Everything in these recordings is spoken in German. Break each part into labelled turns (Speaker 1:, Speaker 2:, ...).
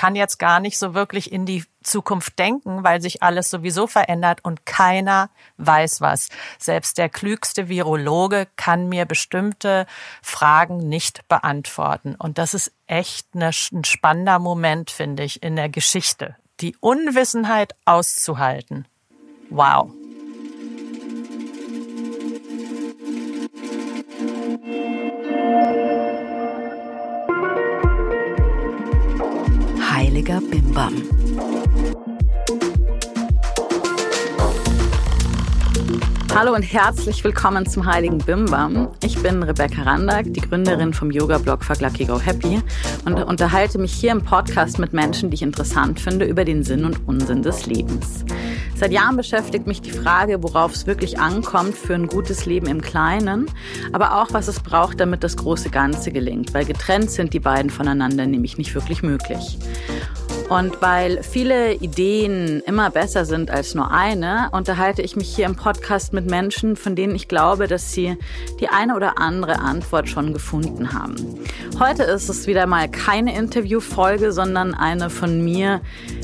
Speaker 1: kann jetzt gar nicht so wirklich in die Zukunft denken, weil sich alles sowieso verändert und keiner weiß was. Selbst der klügste Virologe kann mir bestimmte Fragen nicht beantworten. Und das ist echt ein spannender Moment, finde ich, in der Geschichte. Die Unwissenheit auszuhalten. Wow.
Speaker 2: Heiliger Bimbam. Hallo und herzlich willkommen zum Heiligen Bimbam. Ich bin Rebecca Randack, die Gründerin vom Yoga-Blog Fuck Lucky Go Happy und unterhalte mich hier im Podcast mit Menschen, die ich interessant finde, über den Sinn und Unsinn des Lebens. Seit Jahren beschäftigt mich die Frage, worauf es wirklich ankommt für ein gutes Leben im Kleinen, aber auch, was es braucht, damit das große Ganze gelingt, weil getrennt sind die beiden voneinander nämlich nicht wirklich möglich. Und weil viele Ideen immer besser sind als nur eine, unterhalte ich mich hier im Podcast mit Menschen, von denen ich glaube, dass sie die eine oder andere Antwort schon gefunden haben. Heute ist es wieder mal keine Interviewfolge, sondern eine von mir,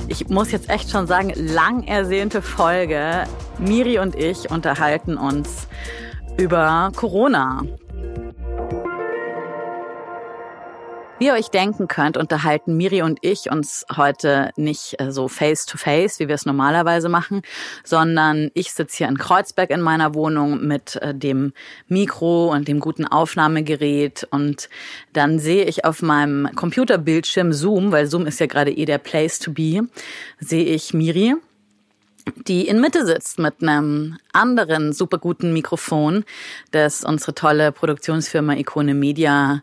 Speaker 2: ich muss jetzt echt schon sagen, lang ersehnte Folge. Miri und ich unterhalten uns über Corona. Wie ihr euch denken könnt, unterhalten Miri und ich uns heute nicht äh, so face-to-face, wie wir es normalerweise machen, sondern ich sitze hier in Kreuzberg in meiner Wohnung mit äh, dem Mikro und dem guten Aufnahmegerät. Und dann sehe ich auf meinem Computerbildschirm Zoom, weil Zoom ist ja gerade eh der Place to be, sehe ich Miri die in Mitte sitzt mit einem anderen super guten Mikrofon, das unsere tolle Produktionsfirma Ikone Media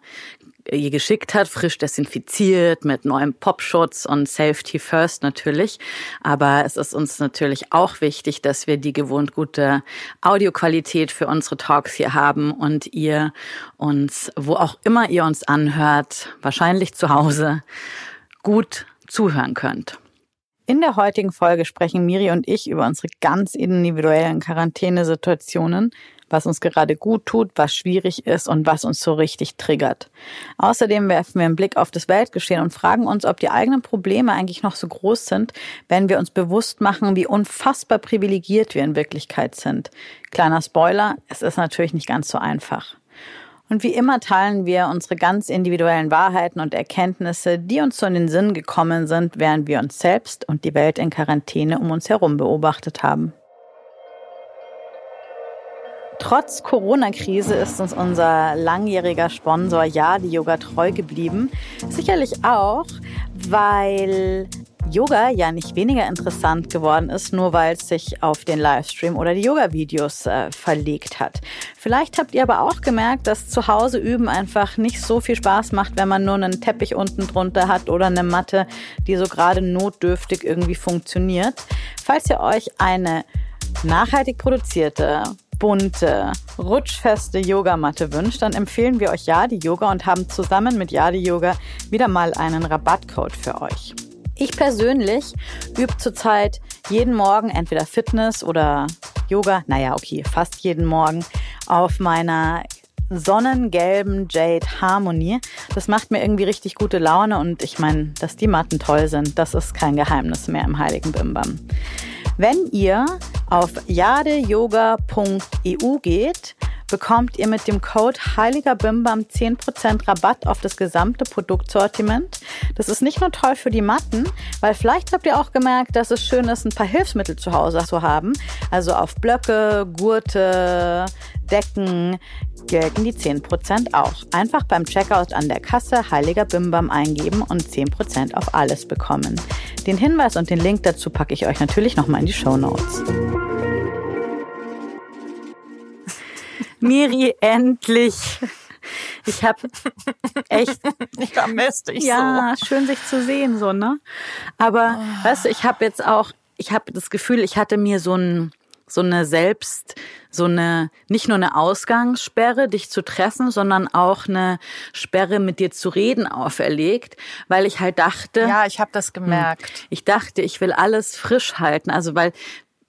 Speaker 2: ihr geschickt hat, frisch desinfiziert mit neuem Popschutz und Safety First natürlich. Aber es ist uns natürlich auch wichtig, dass wir die gewohnt gute Audioqualität für unsere Talks hier haben und ihr uns, wo auch immer ihr uns anhört, wahrscheinlich zu Hause, gut zuhören könnt. In der heutigen Folge sprechen Miri und ich über unsere ganz individuellen Quarantänesituationen, was uns gerade gut tut, was schwierig ist und was uns so richtig triggert. Außerdem werfen wir einen Blick auf das Weltgeschehen und fragen uns, ob die eigenen Probleme eigentlich noch so groß sind, wenn wir uns bewusst machen, wie unfassbar privilegiert wir in Wirklichkeit sind. Kleiner Spoiler, es ist natürlich nicht ganz so einfach. Und wie immer teilen wir unsere ganz individuellen Wahrheiten und Erkenntnisse, die uns so in den Sinn gekommen sind, während wir uns selbst und die Welt in Quarantäne um uns herum beobachtet haben. Trotz Corona-Krise ist uns unser langjähriger Sponsor Yadi Yoga treu geblieben. Sicherlich auch, weil Yoga ja nicht weniger interessant geworden ist, nur weil es sich auf den Livestream oder die Yoga-Videos äh, verlegt hat. Vielleicht habt ihr aber auch gemerkt, dass zu Hause üben einfach nicht so viel Spaß macht, wenn man nur einen Teppich unten drunter hat oder eine Matte, die so gerade notdürftig irgendwie funktioniert. Falls ihr euch eine nachhaltig produzierte bunte, rutschfeste Yogamatte wünscht, dann empfehlen wir euch Yadi Yoga und haben zusammen mit Yadi Yoga wieder mal einen Rabattcode für euch. Ich persönlich übe zurzeit jeden Morgen entweder Fitness oder Yoga, naja, okay, fast jeden Morgen auf meiner sonnengelben Jade Harmony. Das macht mir irgendwie richtig gute Laune und ich meine, dass die Matten toll sind, das ist kein Geheimnis mehr im Heiligen Bimbam. Wenn ihr auf jadeyoga.eu geht, bekommt ihr mit dem Code Heiliger Bimbam 10% Rabatt auf das gesamte Produktsortiment. Das ist nicht nur toll für die Matten, weil vielleicht habt ihr auch gemerkt, dass es schön ist, ein paar Hilfsmittel zu Hause zu haben. Also auf Blöcke, Gurte, Decken gelten die 10% auch. Einfach beim Checkout an der Kasse Heiliger Bimbam eingeben und 10% auf alles bekommen. Den Hinweis und den Link dazu packe ich euch natürlich nochmal in die Show Notes. Miri, endlich. Ich habe echt.
Speaker 1: Ich vermisse dich
Speaker 2: ja, so. schön sich zu sehen, so, ne? Aber, oh. weißt du, ich habe jetzt auch, ich habe das Gefühl, ich hatte mir so ein, so eine selbst, so eine, nicht nur eine Ausgangssperre, dich zu treffen, sondern auch eine Sperre, mit dir zu reden, auferlegt, weil ich halt dachte.
Speaker 1: Ja, ich habe das gemerkt.
Speaker 2: Hm, ich dachte, ich will alles frisch halten. Also, weil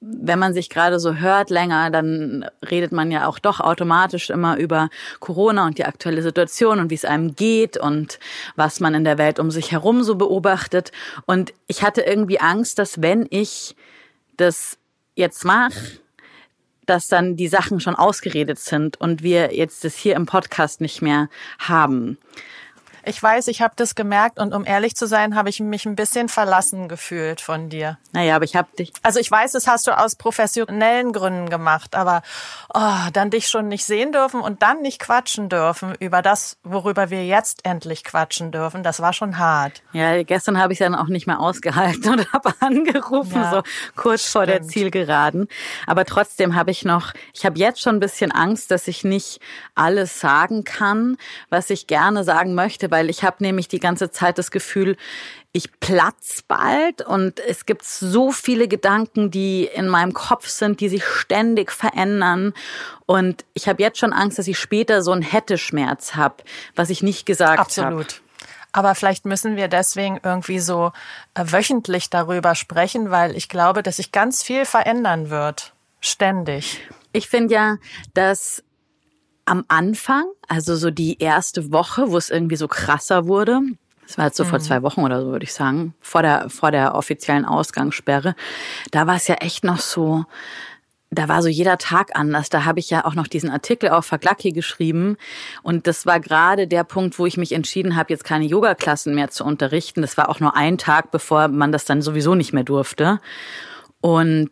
Speaker 2: wenn man sich gerade so hört länger, dann redet man ja auch doch automatisch immer über Corona und die aktuelle Situation und wie es einem geht und was man in der Welt um sich herum so beobachtet. Und ich hatte irgendwie Angst, dass wenn ich das jetzt mache, dass dann die Sachen schon ausgeredet sind und wir jetzt das hier im Podcast nicht mehr haben.
Speaker 1: Ich weiß, ich habe das gemerkt und um ehrlich zu sein, habe ich mich ein bisschen verlassen gefühlt von dir.
Speaker 2: Naja, aber ich habe dich.
Speaker 1: Also ich weiß, das hast du aus professionellen Gründen gemacht, aber oh, dann dich schon nicht sehen dürfen und dann nicht quatschen dürfen über das, worüber wir jetzt endlich quatschen dürfen, das war schon hart.
Speaker 2: Ja, gestern habe ich dann auch nicht mehr ausgehalten und habe angerufen, ja, so kurz stimmt. vor der Zielgeraden. Aber trotzdem habe ich noch, ich habe jetzt schon ein bisschen Angst, dass ich nicht alles sagen kann, was ich gerne sagen möchte, weil ich habe nämlich die ganze Zeit das Gefühl, ich platz bald und es gibt so viele Gedanken, die in meinem Kopf sind, die sich ständig verändern und ich habe jetzt schon Angst, dass ich später so einen Hätte-Schmerz habe, was ich nicht gesagt habe.
Speaker 1: Absolut. Hab. Aber vielleicht müssen wir deswegen irgendwie so äh, wöchentlich darüber sprechen, weil ich glaube, dass sich ganz viel verändern wird. Ständig.
Speaker 2: Ich finde ja, dass am Anfang, also so die erste Woche, wo es irgendwie so krasser wurde, das war jetzt so mhm. vor zwei Wochen oder so, würde ich sagen, vor der, vor der offiziellen Ausgangssperre, da war es ja echt noch so, da war so jeder Tag anders. Da habe ich ja auch noch diesen Artikel auf Verglacki geschrieben. Und das war gerade der Punkt, wo ich mich entschieden habe, jetzt keine Yoga-Klassen mehr zu unterrichten. Das war auch nur ein Tag, bevor man das dann sowieso nicht mehr durfte. Und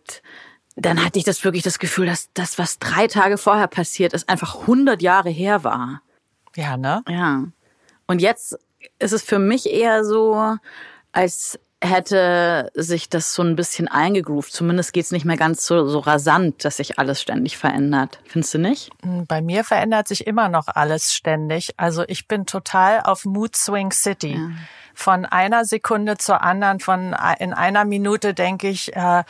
Speaker 2: dann hatte ich das wirklich das Gefühl, dass das, was drei Tage vorher passiert ist, einfach 100 Jahre her war.
Speaker 1: Ja, ne?
Speaker 2: Ja. Und jetzt ist es für mich eher so, als hätte sich das so ein bisschen eingegroovt. Zumindest geht's nicht mehr ganz so, so rasant, dass sich alles ständig verändert. Findest du nicht?
Speaker 1: Hm, bei mir verändert sich immer noch alles ständig. Also ich bin total auf Mood Swing City. Ja. Von einer Sekunde zur anderen, von in einer Minute denke ich, äh,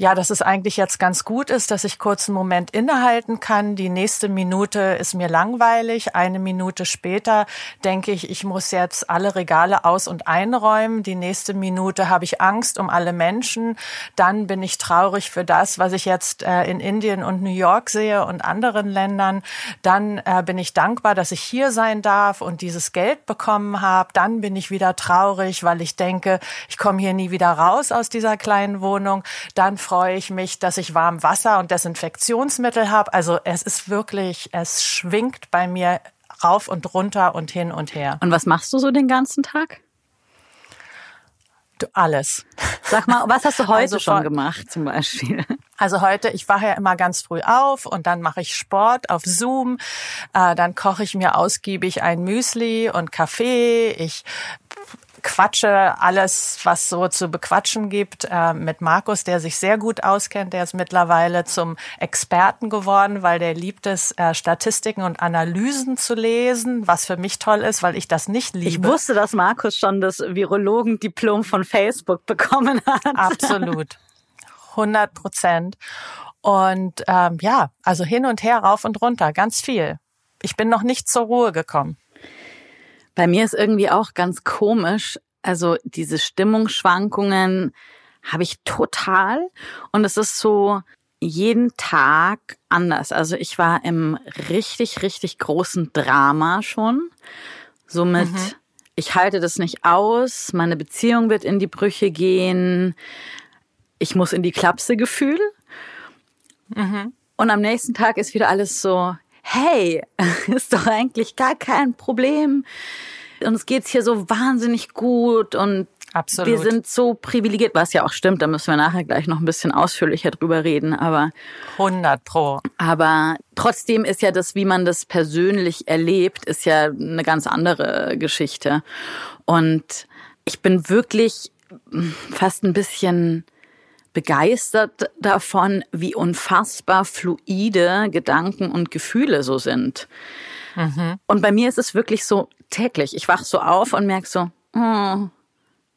Speaker 1: ja, dass es eigentlich jetzt ganz gut ist, dass ich kurz einen Moment innehalten kann. Die nächste Minute ist mir langweilig. Eine Minute später denke ich, ich muss jetzt alle Regale aus- und einräumen. Die nächste Minute habe ich Angst um alle Menschen. Dann bin ich traurig für das, was ich jetzt äh, in Indien und New York sehe und anderen Ländern. Dann äh, bin ich dankbar, dass ich hier sein darf und dieses Geld bekommen habe. Dann bin ich wieder traurig, weil ich denke, ich komme hier nie wieder raus aus dieser kleinen Wohnung. Dann freue ich mich, dass ich warm Wasser und Desinfektionsmittel habe. Also es ist wirklich, es schwingt bei mir rauf und runter und hin und her.
Speaker 2: Und was machst du so den ganzen Tag?
Speaker 1: Du, alles.
Speaker 2: Sag mal, was hast du heute also schon gemacht zum Beispiel?
Speaker 1: Also heute, ich wache ja immer ganz früh auf und dann mache ich Sport auf Zoom. Äh, dann koche ich mir ausgiebig ein Müsli und Kaffee. Ich quatsche alles, was so zu bequatschen gibt, äh, mit Markus, der sich sehr gut auskennt. Der ist mittlerweile zum Experten geworden, weil der liebt es, äh, Statistiken und Analysen zu lesen, was für mich toll ist, weil ich das nicht liebe.
Speaker 2: Ich wusste, dass Markus schon das Virologendiplom von Facebook bekommen hat.
Speaker 1: Absolut. 100 Prozent. Und ähm, ja, also hin und her, rauf und runter, ganz viel. Ich bin noch nicht zur Ruhe gekommen.
Speaker 2: Bei mir ist irgendwie auch ganz komisch. Also diese Stimmungsschwankungen habe ich total. Und es ist so jeden Tag anders. Also ich war im richtig, richtig großen Drama schon. Somit, mhm. ich halte das nicht aus. Meine Beziehung wird in die Brüche gehen. Ich muss in die Klapse Gefühl. Mhm. Und am nächsten Tag ist wieder alles so, hey, ist doch eigentlich gar kein Problem. Uns geht's hier so wahnsinnig gut und Absolut. wir sind so privilegiert, was ja auch stimmt, da müssen wir nachher gleich noch ein bisschen ausführlicher drüber reden, aber
Speaker 1: 100 pro.
Speaker 2: Aber trotzdem ist ja das, wie man das persönlich erlebt, ist ja eine ganz andere Geschichte. Und ich bin wirklich fast ein bisschen begeistert davon, wie unfassbar fluide Gedanken und Gefühle so sind. Mhm. Und bei mir ist es wirklich so täglich. Ich wach so auf und merk so, oh,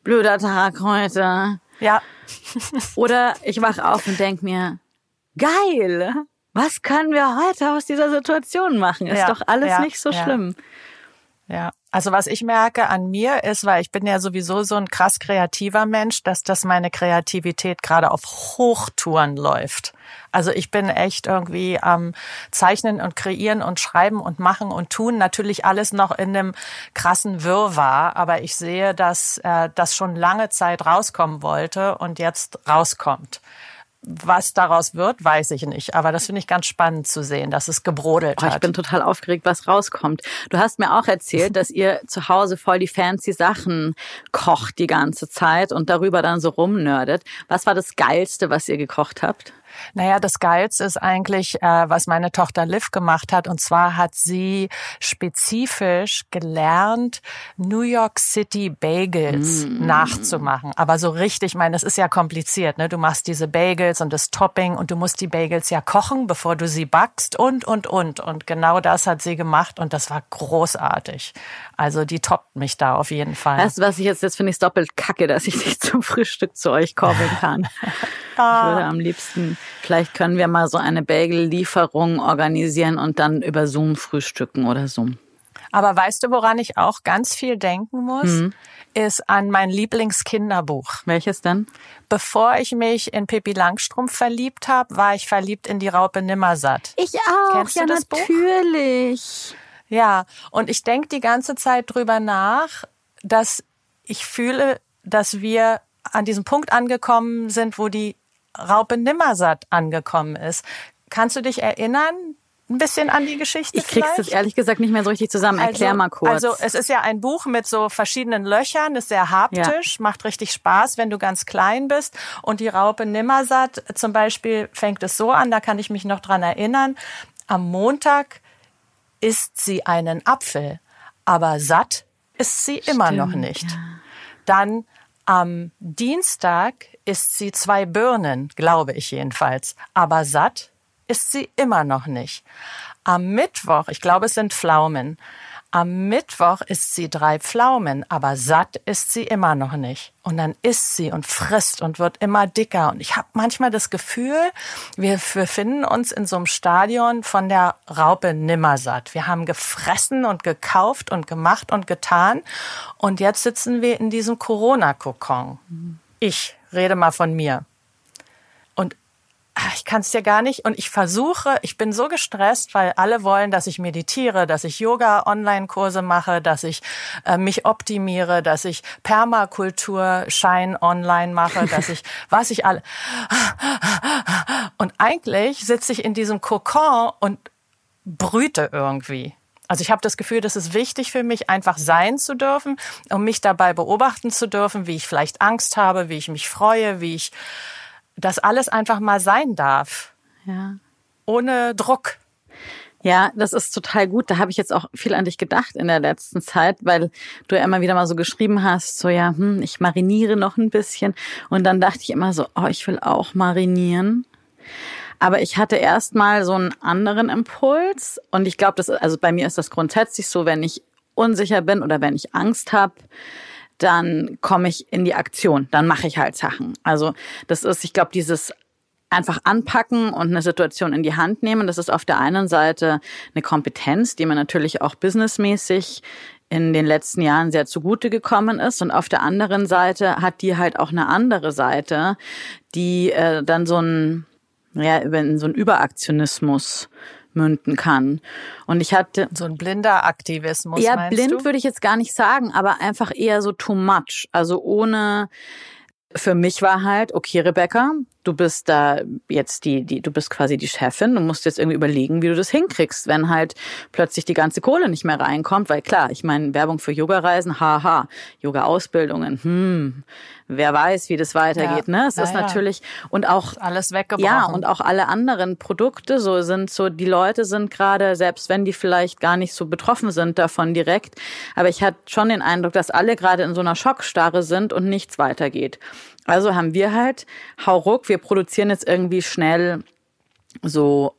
Speaker 2: blöder Tag heute.
Speaker 1: Ja.
Speaker 2: Oder ich wach auf und denk mir, geil, was können wir heute aus dieser Situation machen? Ist ja, doch alles ja, nicht so
Speaker 1: ja.
Speaker 2: schlimm.
Speaker 1: Ja, Also was ich merke an mir ist, weil ich bin ja sowieso so ein krass kreativer Mensch, dass das meine Kreativität gerade auf Hochtouren läuft. Also ich bin echt irgendwie am Zeichnen und Kreieren und Schreiben und Machen und Tun. Natürlich alles noch in einem krassen Wirrwarr, aber ich sehe, dass äh, das schon lange Zeit rauskommen wollte und jetzt rauskommt. Was daraus wird, weiß ich nicht. Aber das finde ich ganz spannend zu sehen, dass es gebrodelt
Speaker 2: oh,
Speaker 1: hat.
Speaker 2: Ich bin total aufgeregt, was rauskommt. Du hast mir auch erzählt, dass ihr zu Hause voll die fancy Sachen kocht die ganze Zeit und darüber dann so rumnördet. Was war das Geilste, was ihr gekocht habt?
Speaker 1: Naja, das Geilste ist eigentlich, äh, was meine Tochter Liv gemacht hat. Und zwar hat sie spezifisch gelernt, New York City Bagels mm. nachzumachen. Aber so richtig, ich meine, das ist ja kompliziert. Ne? Du machst diese Bagels und das Topping und du musst die Bagels ja kochen, bevor du sie backst und, und, und. Und genau das hat sie gemacht und das war großartig. Also die toppt mich da auf jeden Fall.
Speaker 2: Du, was ich jetzt, jetzt finde ich doppelt kacke, dass ich nicht zum Frühstück zu euch kommen kann. Ich würde am liebsten, vielleicht können wir mal so eine Bagel-Lieferung organisieren und dann über Zoom frühstücken oder so.
Speaker 1: Aber weißt du, woran ich auch ganz viel denken muss? Mhm. Ist an mein Lieblingskinderbuch.
Speaker 2: Welches denn?
Speaker 1: Bevor ich mich in Pippi Langstrumpf verliebt habe, war ich verliebt in die Raupe Nimmersatt.
Speaker 2: Ich auch, Kennst ja natürlich.
Speaker 1: Buch? Ja, und ich denke die ganze Zeit drüber nach, dass ich fühle, dass wir an diesem Punkt angekommen sind, wo die Raupe Nimmersatt angekommen ist. Kannst du dich erinnern? Ein bisschen an die Geschichte.
Speaker 2: Ich krieg's
Speaker 1: das
Speaker 2: ehrlich gesagt nicht mehr so richtig zusammen. Erklär
Speaker 1: also,
Speaker 2: mal kurz.
Speaker 1: Also es ist ja ein Buch mit so verschiedenen Löchern, ist sehr haptisch, ja. macht richtig Spaß, wenn du ganz klein bist. Und die Raupe Nimmersatt zum Beispiel fängt es so an, da kann ich mich noch dran erinnern. Am Montag isst sie einen Apfel, aber satt ist sie Stimmt, immer noch nicht. Ja. Dann am Dienstag isst sie zwei Birnen, glaube ich jedenfalls, aber satt ist sie immer noch nicht. Am Mittwoch, ich glaube es sind Pflaumen, am Mittwoch isst sie drei Pflaumen, aber satt ist sie immer noch nicht. Und dann isst sie und frisst und wird immer dicker. Und ich habe manchmal das Gefühl, wir befinden uns in so einem Stadion von der Raupe nimmersatt. Wir haben gefressen und gekauft und gemacht und getan. Und jetzt sitzen wir in diesem Corona-Kokon. Ich rede mal von mir. Ah, ich kann es dir gar nicht. Und ich versuche, ich bin so gestresst, weil alle wollen, dass ich meditiere, dass ich Yoga-Online-Kurse mache, dass ich äh, mich optimiere, dass ich Permakultur-Schein online mache, dass ich, was ich alle. Und eigentlich sitze ich in diesem Kokon und brüte irgendwie. Also ich habe das Gefühl, das ist wichtig für mich, einfach sein zu dürfen, um mich dabei beobachten zu dürfen, wie ich vielleicht Angst habe, wie ich mich freue, wie ich dass alles einfach mal sein darf.
Speaker 2: Ja.
Speaker 1: Ohne Druck.
Speaker 2: Ja, das ist total gut. Da habe ich jetzt auch viel an dich gedacht in der letzten Zeit, weil du ja immer wieder mal so geschrieben hast, so ja, hm, ich mariniere noch ein bisschen. Und dann dachte ich immer so, oh, ich will auch marinieren. Aber ich hatte erst mal so einen anderen Impuls. Und ich glaube, das, also bei mir ist das grundsätzlich so, wenn ich unsicher bin oder wenn ich Angst habe, dann komme ich in die Aktion, dann mache ich halt Sachen. Also das ist, ich glaube, dieses einfach anpacken und eine Situation in die Hand nehmen, das ist auf der einen Seite eine Kompetenz, die mir natürlich auch businessmäßig in den letzten Jahren sehr zugute gekommen ist. Und auf der anderen Seite hat die halt auch eine andere Seite, die äh, dann so ein, ja, so ein Überaktionismus münden kann. Und ich hatte
Speaker 1: so ein blinder Aktivismus.
Speaker 2: Ja, blind
Speaker 1: du?
Speaker 2: würde ich jetzt gar nicht sagen, aber einfach eher so too much. Also ohne. Für mich war halt, okay, Rebecca, du bist da jetzt die, die, du bist quasi die Chefin, du musst jetzt irgendwie überlegen, wie du das hinkriegst, wenn halt plötzlich die ganze Kohle nicht mehr reinkommt, weil klar, ich meine, Werbung für Yoga-Reisen, haha, Yoga-Ausbildungen, hm, wer weiß, wie das weitergeht, ja. ne? Es ja, ist natürlich, und auch,
Speaker 1: alles weggebrochen.
Speaker 2: Ja, und auch alle anderen Produkte so sind so, die Leute sind gerade, selbst wenn die vielleicht gar nicht so betroffen sind davon direkt, aber ich hatte schon den Eindruck, dass alle gerade in so einer Schockstarre sind und nichts weitergeht. Also haben wir halt, hau ruck, wir produzieren jetzt irgendwie schnell so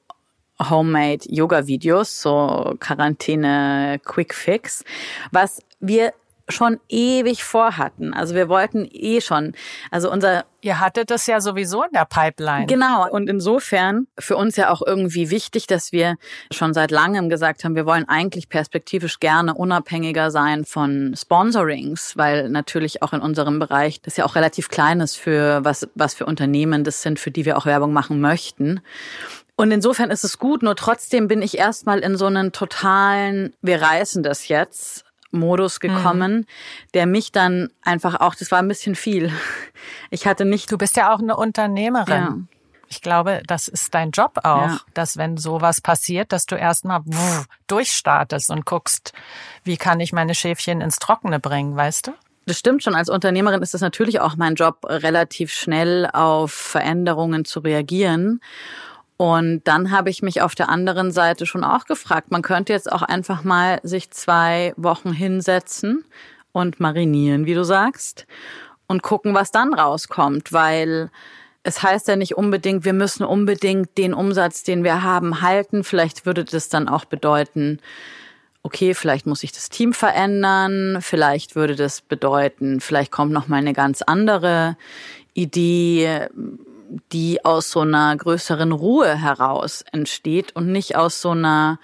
Speaker 2: Homemade Yoga Videos, so Quarantäne Quick Fix, was wir schon ewig vorhatten. Also wir wollten eh schon, also unser
Speaker 1: Ihr hattet das ja sowieso in der Pipeline.
Speaker 2: Genau. Und insofern für uns ja auch irgendwie wichtig, dass wir schon seit langem gesagt haben, wir wollen eigentlich perspektivisch gerne unabhängiger sein von Sponsorings, weil natürlich auch in unserem Bereich das ja auch relativ klein ist für was, was für Unternehmen das sind, für die wir auch Werbung machen möchten. Und insofern ist es gut, nur trotzdem bin ich erstmal in so einen totalen, wir reißen das jetzt Modus gekommen, mhm. der mich dann einfach auch, das war ein bisschen viel. Ich hatte nicht.
Speaker 1: Du bist ja auch eine Unternehmerin. Ja. Ich glaube, das ist dein Job auch, ja. dass wenn sowas passiert, dass du erstmal durchstartest und guckst, wie kann ich meine Schäfchen ins Trockene bringen, weißt du?
Speaker 2: Das stimmt schon. Als Unternehmerin ist es natürlich auch mein Job, relativ schnell auf Veränderungen zu reagieren. Und dann habe ich mich auf der anderen Seite schon auch gefragt, man könnte jetzt auch einfach mal sich zwei Wochen hinsetzen und marinieren, wie du sagst, und gucken, was dann rauskommt, weil es heißt ja nicht unbedingt, wir müssen unbedingt den Umsatz, den wir haben, halten. Vielleicht würde das dann auch bedeuten, okay, vielleicht muss ich das Team verändern, vielleicht würde das bedeuten, vielleicht kommt noch mal eine ganz andere Idee die aus so einer größeren Ruhe heraus entsteht und nicht aus so einer,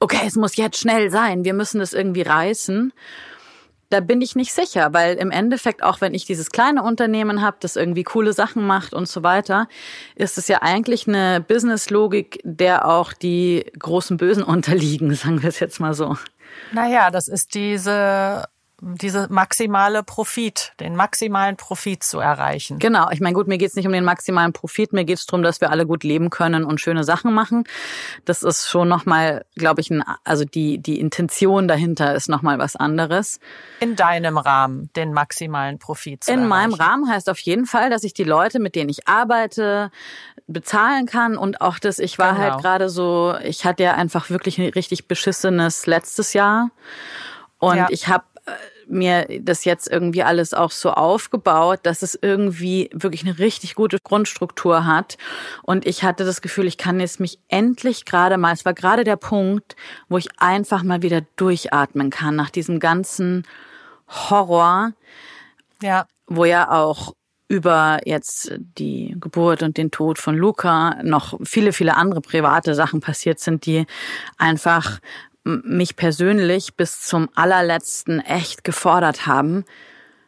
Speaker 2: okay, es muss jetzt schnell sein, wir müssen das irgendwie reißen. Da bin ich nicht sicher, weil im Endeffekt, auch wenn ich dieses kleine Unternehmen habe, das irgendwie coole Sachen macht und so weiter, ist es ja eigentlich eine Businesslogik, der auch die großen Bösen unterliegen, sagen wir es jetzt mal so.
Speaker 1: Naja, das ist diese diese maximale Profit, den maximalen Profit zu erreichen.
Speaker 2: Genau, ich meine, gut, mir geht's nicht um den maximalen Profit, mir geht's darum, dass wir alle gut leben können und schöne Sachen machen. Das ist schon nochmal, glaube ich, ein, also die, die Intention dahinter ist nochmal was anderes.
Speaker 1: In deinem Rahmen, den maximalen Profit zu
Speaker 2: In
Speaker 1: erreichen.
Speaker 2: meinem Rahmen heißt auf jeden Fall, dass ich die Leute, mit denen ich arbeite, bezahlen kann und auch das, ich war halt genau. halt gerade so, ich hatte ja einfach wirklich ein richtig beschissenes letztes Jahr. Und ja. ich habe mir das jetzt irgendwie alles auch so aufgebaut, dass es irgendwie wirklich eine richtig gute Grundstruktur hat. Und ich hatte das Gefühl, ich kann jetzt mich endlich gerade mal, es war gerade der Punkt, wo ich einfach mal wieder durchatmen kann nach diesem ganzen Horror. Ja. Wo ja auch über jetzt die Geburt und den Tod von Luca noch viele, viele andere private Sachen passiert sind, die einfach mich persönlich bis zum allerletzten echt gefordert haben.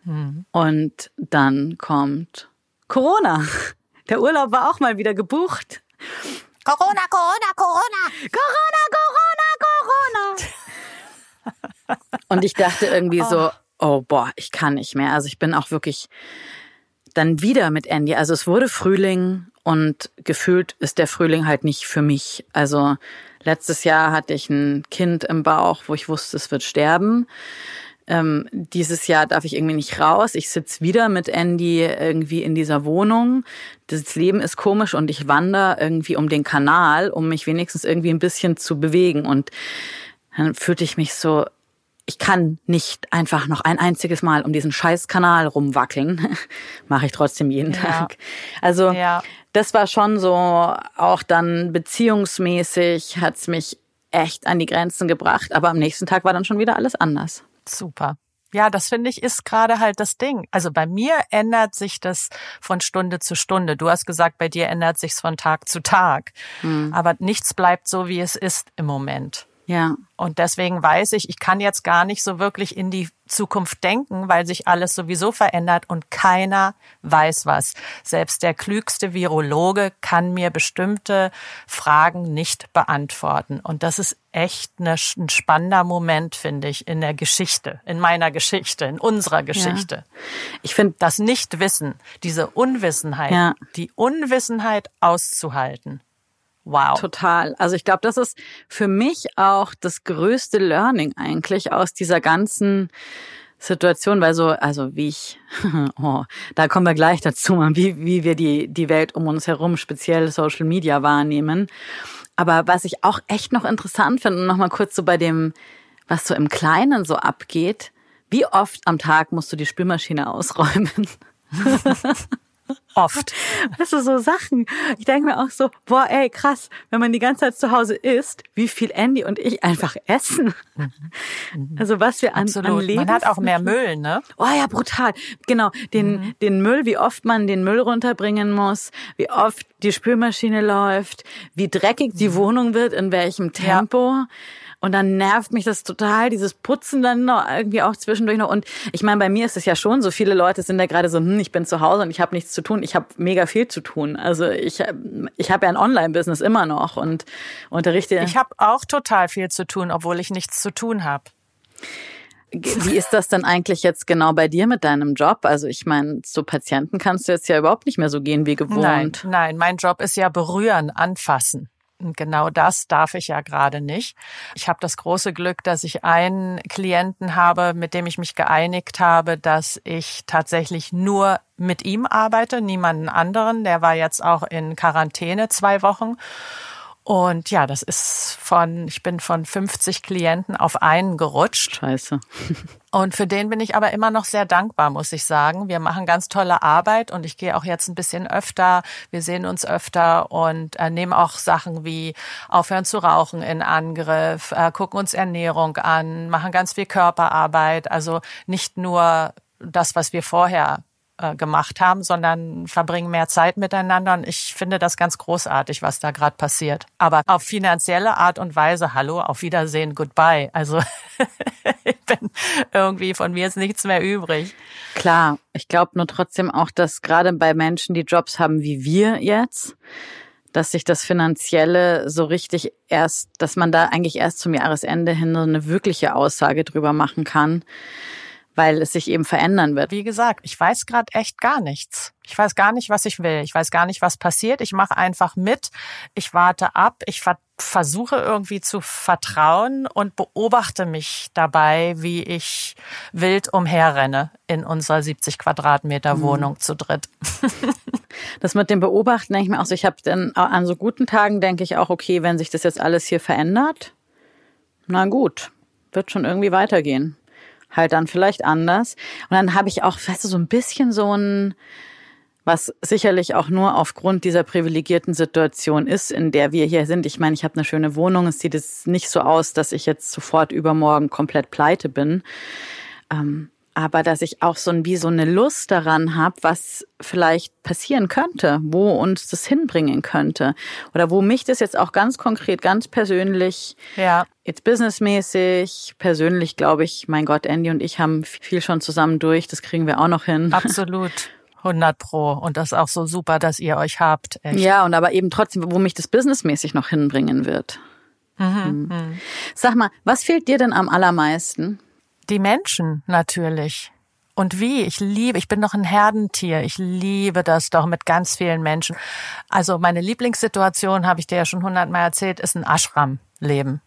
Speaker 2: Mhm. Und dann kommt Corona. Der Urlaub war auch mal wieder gebucht.
Speaker 1: Corona, Corona, Corona.
Speaker 2: Corona, Corona, Corona. Und ich dachte irgendwie oh. so, oh boah, ich kann nicht mehr. Also ich bin auch wirklich dann wieder mit Andy. Also es wurde Frühling und gefühlt ist der Frühling halt nicht für mich. Also Letztes Jahr hatte ich ein Kind im Bauch, wo ich wusste, es wird sterben. Ähm, dieses Jahr darf ich irgendwie nicht raus. Ich sitz wieder mit Andy irgendwie in dieser Wohnung. Das Leben ist komisch und ich wandere irgendwie um den Kanal, um mich wenigstens irgendwie ein bisschen zu bewegen. Und dann fühlte ich mich so, ich kann nicht einfach noch ein einziges Mal um diesen scheiß Kanal rumwackeln. Mache ich trotzdem jeden ja. Tag. Also ja das war schon so, auch dann beziehungsmäßig hat's mich echt an die Grenzen gebracht. Aber am nächsten Tag war dann schon wieder alles anders.
Speaker 1: Super. Ja, das finde ich ist gerade halt das Ding. Also bei mir ändert sich das von Stunde zu Stunde. Du hast gesagt, bei dir ändert sich's von Tag zu Tag. Hm. Aber nichts bleibt so, wie es ist im Moment.
Speaker 2: Ja.
Speaker 1: Und deswegen weiß ich, ich kann jetzt gar nicht so wirklich in die Zukunft denken, weil sich alles sowieso verändert und keiner weiß was. Selbst der klügste Virologe kann mir bestimmte Fragen nicht beantworten. Und das ist echt eine, ein spannender Moment, finde ich, in der Geschichte, in meiner Geschichte, in unserer Geschichte. Ja. Ich finde das Nichtwissen, diese Unwissenheit, ja. die Unwissenheit auszuhalten. Wow.
Speaker 2: Total. Also ich glaube, das ist für mich auch das größte Learning eigentlich aus dieser ganzen Situation, weil so, also wie ich, oh, da kommen wir gleich dazu, wie, wie wir die, die Welt um uns herum, speziell Social Media wahrnehmen. Aber was ich auch echt noch interessant finde, nochmal kurz so bei dem, was so im Kleinen so abgeht, wie oft am Tag musst du die Spülmaschine ausräumen?
Speaker 1: Oft.
Speaker 2: Das sind so Sachen. Ich denke mir auch so, boah, ey, krass, wenn man die ganze Zeit zu Hause isst, wie viel Andy und ich einfach essen. Mhm. Also was wir an,
Speaker 1: Absolut.
Speaker 2: an Leben.
Speaker 1: Man hat auch mehr Müll, ne?
Speaker 2: Oh ja, brutal. Genau, den, mhm. den Müll, wie oft man den Müll runterbringen muss, wie oft die Spülmaschine läuft, wie dreckig die mhm. Wohnung wird, in welchem Tempo. Ja. Und dann nervt mich das total, dieses Putzen dann noch irgendwie auch zwischendurch noch. Und ich meine, bei mir ist es ja schon so, viele Leute sind da gerade so, hm, ich bin zu Hause und ich habe nichts zu tun. Ich habe mega viel zu tun. Also ich, ich habe ja ein Online-Business immer noch und unterrichte.
Speaker 1: Ich habe auch total viel zu tun, obwohl ich nichts zu tun habe.
Speaker 2: Wie ist das denn eigentlich jetzt genau bei dir mit deinem Job? Also ich meine, zu Patienten kannst du jetzt ja überhaupt nicht mehr so gehen wie gewohnt.
Speaker 1: Nein, nein, mein Job ist ja berühren, anfassen. Und genau das darf ich ja gerade nicht. Ich habe das große Glück, dass ich einen Klienten habe, mit dem ich mich geeinigt habe, dass ich tatsächlich nur mit ihm arbeite, niemanden anderen. Der war jetzt auch in Quarantäne zwei Wochen. Und ja, das ist von, ich bin von 50 Klienten auf einen gerutscht.
Speaker 2: Scheiße.
Speaker 1: Und für den bin ich aber immer noch sehr dankbar, muss ich sagen. Wir machen ganz tolle Arbeit und ich gehe auch jetzt ein bisschen öfter. Wir sehen uns öfter und äh, nehmen auch Sachen wie aufhören zu rauchen in Angriff, äh, gucken uns Ernährung an, machen ganz viel Körperarbeit. Also nicht nur das, was wir vorher äh, gemacht haben, sondern verbringen mehr Zeit miteinander. Und ich finde das ganz großartig, was da gerade passiert. Aber auf finanzielle Art und Weise, hallo, auf Wiedersehen, goodbye. Also ich bin irgendwie von mir ist nichts mehr übrig.
Speaker 2: Klar, ich glaube nur trotzdem auch, dass gerade bei Menschen, die Jobs haben wie wir jetzt, dass sich das Finanzielle so richtig erst, dass man da eigentlich erst zum Jahresende hin so eine wirkliche Aussage drüber machen kann weil es sich eben verändern wird.
Speaker 1: Wie gesagt, ich weiß gerade echt gar nichts. Ich weiß gar nicht, was ich will. Ich weiß gar nicht, was passiert. Ich mache einfach mit. Ich warte ab. Ich ver versuche irgendwie zu vertrauen und beobachte mich dabei, wie ich wild umherrenne in unserer 70 Quadratmeter mhm. Wohnung mhm. zu dritt.
Speaker 2: das mit dem Beobachten denke ich mir auch so, ich habe dann an so guten Tagen denke ich auch, okay, wenn sich das jetzt alles hier verändert, na gut, wird schon irgendwie weitergehen halt dann vielleicht anders. Und dann habe ich auch, weißt du, so ein bisschen so ein, was sicherlich auch nur aufgrund dieser privilegierten Situation ist, in der wir hier sind. Ich meine, ich habe eine schöne Wohnung. Es sieht jetzt nicht so aus, dass ich jetzt sofort übermorgen komplett pleite bin. Ähm, aber dass ich auch so ein, wie so eine Lust daran habe, was vielleicht passieren könnte, wo uns das hinbringen könnte oder wo mich das jetzt auch ganz konkret, ganz persönlich, ja. jetzt businessmäßig, persönlich glaube ich, mein Gott, Andy und ich haben viel schon zusammen durch, das kriegen wir auch noch hin.
Speaker 1: Absolut. 100 pro. Und das ist auch so super, dass ihr euch habt.
Speaker 2: Echt. Ja, und aber eben trotzdem, wo mich das businessmäßig noch hinbringen wird. Mhm, hm. Mhm. Sag mal, was fehlt dir denn am allermeisten?
Speaker 1: Die Menschen natürlich. Und wie? Ich liebe, ich bin doch ein Herdentier. Ich liebe das doch mit ganz vielen Menschen. Also meine Lieblingssituation, habe ich dir ja schon hundertmal erzählt, ist ein Ashram-Leben.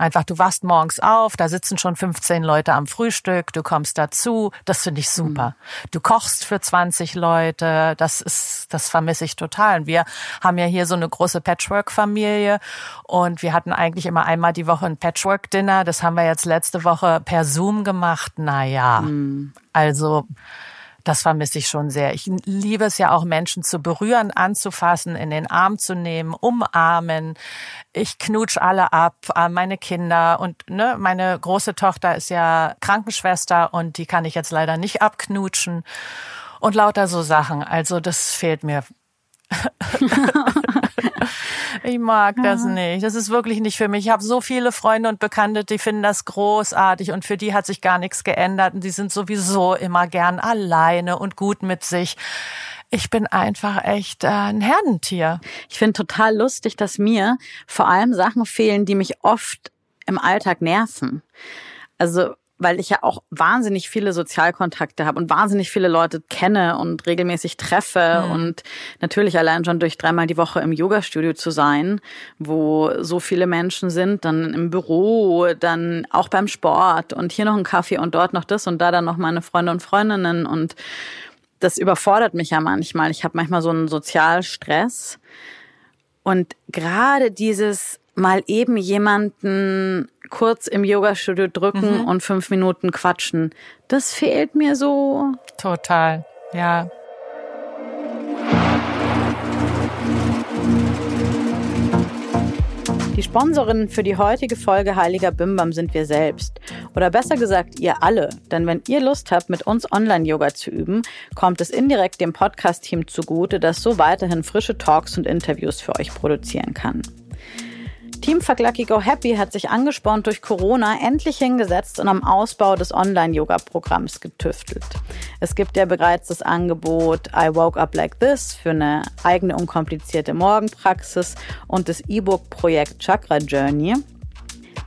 Speaker 1: Einfach, du wachst morgens auf, da sitzen schon 15 Leute am Frühstück, du kommst dazu, das finde ich super. Mhm. Du kochst für 20 Leute, das ist, das vermisse ich total. Und wir haben ja hier so eine große Patchwork-Familie und wir hatten eigentlich immer einmal die Woche ein Patchwork-Dinner. Das haben wir jetzt letzte Woche per Zoom gemacht. Naja, mhm. also, das vermisse ich schon sehr. Ich liebe es ja auch, Menschen zu berühren, anzufassen, in den Arm zu nehmen, umarmen. Ich knutsch alle ab, äh, meine Kinder und ne, meine große Tochter ist ja Krankenschwester und die kann ich jetzt leider nicht abknutschen und lauter so Sachen. Also das fehlt mir. Ich mag ja. das nicht. Das ist wirklich nicht für mich. Ich habe so viele Freunde und Bekannte, die finden das großartig und für die hat sich gar nichts geändert und die sind sowieso immer gern alleine und gut mit sich. Ich bin einfach echt äh, ein Herdentier.
Speaker 2: Ich finde total lustig, dass mir vor allem Sachen fehlen, die mich oft im Alltag nerven. Also weil ich ja auch wahnsinnig viele Sozialkontakte habe und wahnsinnig viele Leute kenne und regelmäßig treffe mhm. und natürlich allein schon durch dreimal die Woche im Yogastudio zu sein, wo so viele Menschen sind, dann im Büro, dann auch beim Sport und hier noch ein Kaffee und dort noch das und da dann noch meine Freunde und Freundinnen und das überfordert mich ja manchmal. Ich habe manchmal so einen Sozialstress und gerade dieses mal eben jemanden kurz im Yogastudio drücken mhm. und fünf Minuten quatschen. Das fehlt mir so.
Speaker 1: Total, ja.
Speaker 2: Die Sponsorinnen für die heutige Folge Heiliger Bimbam sind wir selbst. Oder besser gesagt, ihr alle. Denn wenn ihr Lust habt, mit uns Online-Yoga zu üben, kommt es indirekt dem Podcast-Team zugute, das so weiterhin frische Talks und Interviews für euch produzieren kann. Team Lucky Go Happy hat sich angespornt durch Corona endlich hingesetzt und am Ausbau des Online-Yoga-Programms getüftelt. Es gibt ja bereits das Angebot I Woke Up Like This für eine eigene unkomplizierte Morgenpraxis und das E-Book-Projekt Chakra Journey.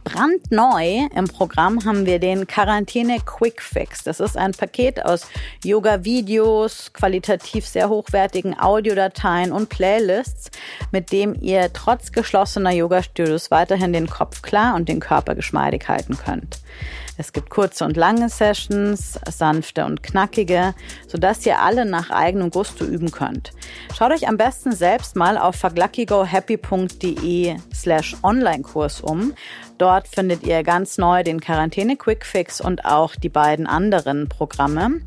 Speaker 2: Brandneu im Programm haben wir den Quarantäne Quick Fix. Das ist ein Paket aus Yoga-Videos, qualitativ sehr hochwertigen Audiodateien und Playlists, mit dem ihr trotz geschlossener Yoga-Studios weiterhin den Kopf klar und den Körper geschmeidig halten könnt. Es gibt kurze und lange Sessions, sanfte und knackige, sodass ihr alle nach eigenem Gusto üben könnt. Schaut euch am besten selbst mal auf fucklukkygohappy.de slash Online-Kurs um. Dort findet ihr ganz neu den Quarantäne Quickfix und auch die beiden anderen Programme.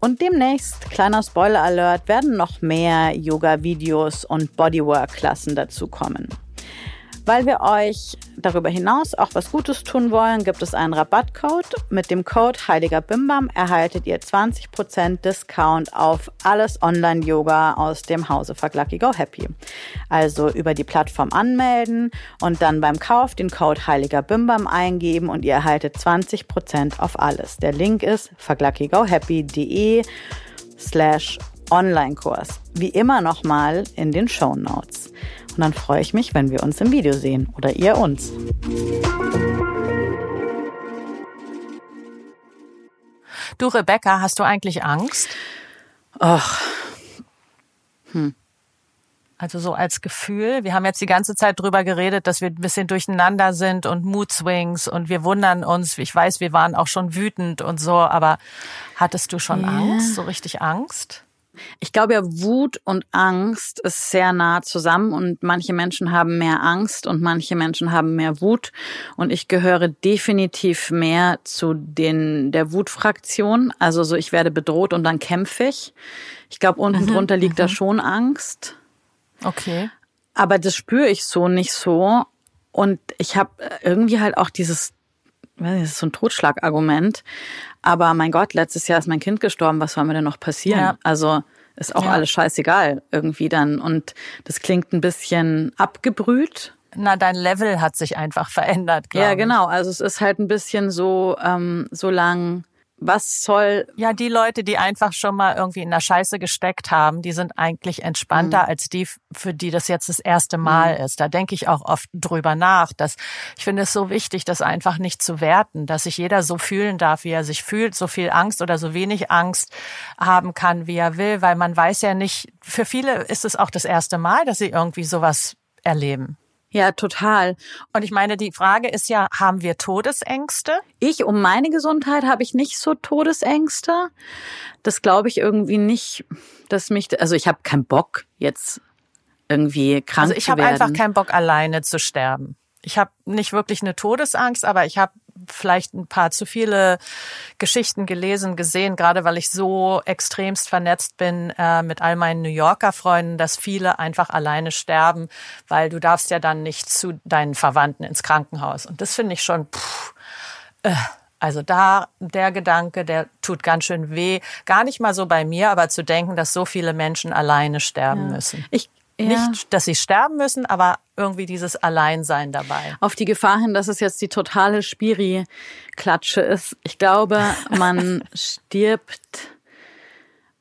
Speaker 2: Und demnächst, kleiner Spoiler-Alert, werden noch mehr Yoga-Videos und Bodywork-Klassen dazukommen. Weil wir euch darüber hinaus auch was Gutes tun wollen, gibt es einen Rabattcode. Mit dem Code Heiliger Bimbam erhaltet ihr 20% Discount auf alles Online-Yoga aus dem Hause Fuck Lucky Go Happy. Also über die Plattform anmelden und dann beim Kauf den Code Heiliger Bimbam eingeben und ihr erhaltet 20% auf alles. Der Link ist fuckluckygohappy.de slash Online-Kurs. Wie immer nochmal in den Show Notes. Und dann freue ich mich, wenn wir uns im Video sehen oder ihr uns.
Speaker 1: Du, Rebecca, hast du eigentlich Angst?
Speaker 2: Ach.
Speaker 1: Hm. Also so als Gefühl. Wir haben jetzt die ganze Zeit drüber geredet, dass wir ein bisschen durcheinander sind und Mood Swings und wir wundern uns. Ich weiß, wir waren auch schon wütend und so, aber hattest du schon yeah. Angst, so richtig Angst?
Speaker 2: Ich glaube ja, Wut und Angst ist sehr nah zusammen und manche Menschen haben mehr Angst und manche Menschen haben mehr Wut und ich gehöre definitiv mehr zu den der Wutfraktion. Also so ich werde bedroht und dann kämpfe ich. Ich glaube unten mhm, drunter liegt mhm. da schon Angst.
Speaker 1: Okay.
Speaker 2: Aber das spüre ich so nicht so und ich habe irgendwie halt auch dieses das ist so ein Totschlagargument. Aber mein Gott, letztes Jahr ist mein Kind gestorben, was soll mir denn noch passieren? Ja. Also ist auch ja. alles scheißegal irgendwie dann. Und das klingt ein bisschen abgebrüht.
Speaker 1: Na, dein Level hat sich einfach verändert,
Speaker 2: glaube Ja, genau. Also es ist halt ein bisschen so, ähm, so lang was soll.
Speaker 1: Ja, die Leute, die einfach schon mal irgendwie in der Scheiße gesteckt haben, die sind eigentlich entspannter mhm. als die, für die das jetzt das erste Mal mhm. ist. Da denke ich auch oft drüber nach, dass ich finde es so wichtig, das einfach nicht zu werten, dass sich jeder so fühlen darf, wie er sich fühlt, so viel Angst oder so wenig Angst haben kann, wie er will, weil man weiß ja nicht, für viele ist es auch das erste Mal, dass sie irgendwie sowas erleben.
Speaker 2: Ja, total.
Speaker 1: Und ich meine, die Frage ist ja, haben wir Todesängste?
Speaker 2: Ich, um meine Gesundheit, habe ich nicht so Todesängste. Das glaube ich irgendwie nicht, dass mich, also ich habe keinen Bock jetzt irgendwie krank
Speaker 1: also ich habe einfach keinen Bock alleine zu sterben. Ich habe nicht wirklich eine Todesangst, aber ich habe vielleicht ein paar zu viele Geschichten gelesen, gesehen, gerade weil ich so extremst vernetzt bin äh, mit all meinen New Yorker Freunden, dass viele einfach alleine sterben, weil du darfst ja dann nicht zu deinen Verwandten ins Krankenhaus. Und das finde ich schon, pff, äh, also da der Gedanke, der tut ganz schön weh. Gar nicht mal so bei mir, aber zu denken, dass so viele Menschen alleine sterben ja. müssen.
Speaker 2: Ich
Speaker 1: ja. Nicht, dass sie sterben müssen, aber irgendwie dieses Alleinsein dabei.
Speaker 2: Auf die Gefahr hin, dass es jetzt die totale Spiri-Klatsche ist. Ich glaube, man stirbt.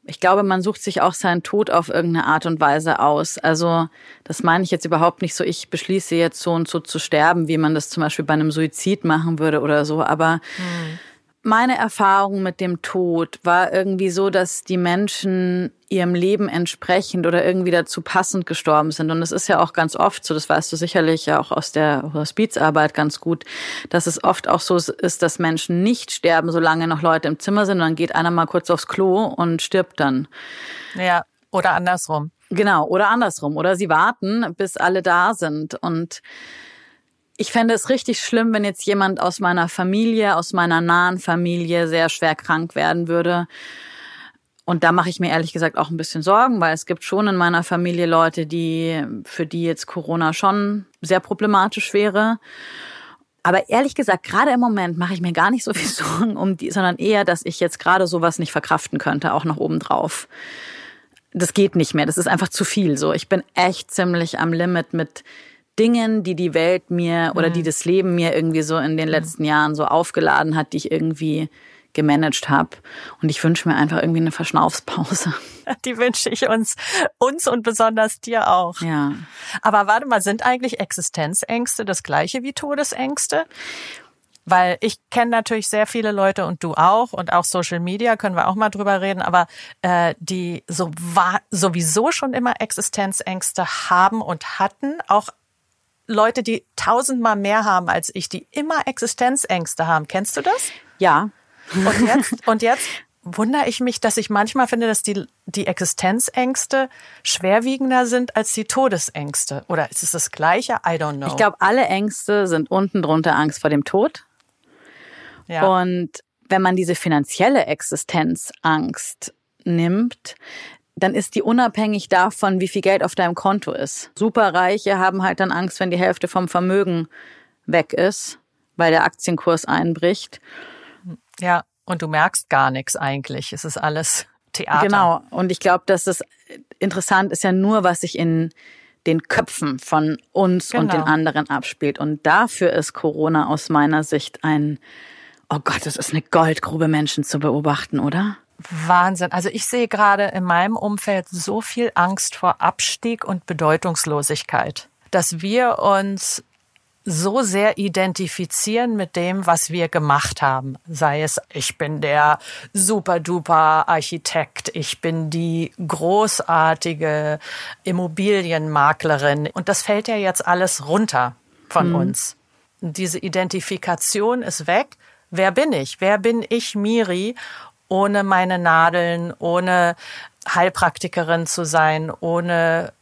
Speaker 2: Ich glaube, man sucht sich auch seinen Tod auf irgendeine Art und Weise aus. Also, das meine ich jetzt überhaupt nicht so, ich beschließe jetzt so und so zu sterben, wie man das zum Beispiel bei einem Suizid machen würde oder so. Aber hm meine Erfahrung mit dem Tod war irgendwie so, dass die Menschen ihrem Leben entsprechend oder irgendwie dazu passend gestorben sind. Und es ist ja auch ganz oft so, das weißt du sicherlich ja auch aus der Hospizarbeit ganz gut, dass es oft auch so ist, dass Menschen nicht sterben, solange noch Leute im Zimmer sind. Und dann geht einer mal kurz aufs Klo und stirbt dann.
Speaker 1: Ja, oder andersrum.
Speaker 2: Genau, oder andersrum. Oder sie warten, bis alle da sind. Und ich fände es richtig schlimm, wenn jetzt jemand aus meiner Familie, aus meiner nahen Familie sehr schwer krank werden würde. Und da mache ich mir ehrlich gesagt auch ein bisschen Sorgen, weil es gibt schon in meiner Familie Leute, die für die jetzt Corona schon sehr problematisch wäre. Aber ehrlich gesagt, gerade im Moment mache ich mir gar nicht so viel Sorgen um die, sondern eher, dass ich jetzt gerade sowas nicht verkraften könnte, auch noch oben drauf. Das geht nicht mehr. Das ist einfach zu viel. So, ich bin echt ziemlich am Limit mit Dingen, die die Welt mir oder die mhm. das Leben mir irgendwie so in den mhm. letzten Jahren so aufgeladen hat, die ich irgendwie gemanagt habe. Und ich wünsche mir einfach irgendwie eine Verschnaufspause.
Speaker 1: Die wünsche ich uns, uns und besonders dir auch.
Speaker 2: Ja.
Speaker 1: Aber warte mal, sind eigentlich Existenzängste das gleiche wie Todesängste? Weil ich kenne natürlich sehr viele Leute und du auch und auch Social Media können wir auch mal drüber reden, aber äh, die so war, sowieso schon immer Existenzängste haben und hatten, auch Leute, die tausendmal mehr haben als ich, die immer Existenzängste haben. Kennst du das?
Speaker 2: Ja,
Speaker 1: und jetzt, und jetzt wundere ich mich, dass ich manchmal finde, dass die, die Existenzängste schwerwiegender sind als die Todesängste. Oder ist es das Gleiche? I don't know.
Speaker 2: Ich glaube, alle Ängste sind unten drunter Angst vor dem Tod. Ja. Und wenn man diese finanzielle Existenzangst nimmt, dann ist die unabhängig davon, wie viel Geld auf deinem Konto ist. Superreiche haben halt dann Angst, wenn die Hälfte vom Vermögen weg ist, weil der Aktienkurs einbricht.
Speaker 1: Ja, und du merkst gar nichts eigentlich. Es ist alles Theater.
Speaker 2: Genau. Und ich glaube, dass das interessant ist ja nur, was sich in den Köpfen von uns genau. und den genau. anderen abspielt. Und dafür ist Corona aus meiner Sicht ein, oh Gott, das ist eine Goldgrube, Menschen zu beobachten, oder?
Speaker 1: Wahnsinn. Also ich sehe gerade in meinem Umfeld so viel Angst vor Abstieg und Bedeutungslosigkeit, dass wir uns so sehr identifizieren mit dem, was wir gemacht haben. Sei es, ich bin der super-duper Architekt, ich bin die großartige Immobilienmaklerin. Und das fällt ja jetzt alles runter von mhm. uns. Diese Identifikation ist weg. Wer bin ich? Wer bin ich, Miri, ohne meine Nadeln, ohne Heilpraktikerin zu sein, ohne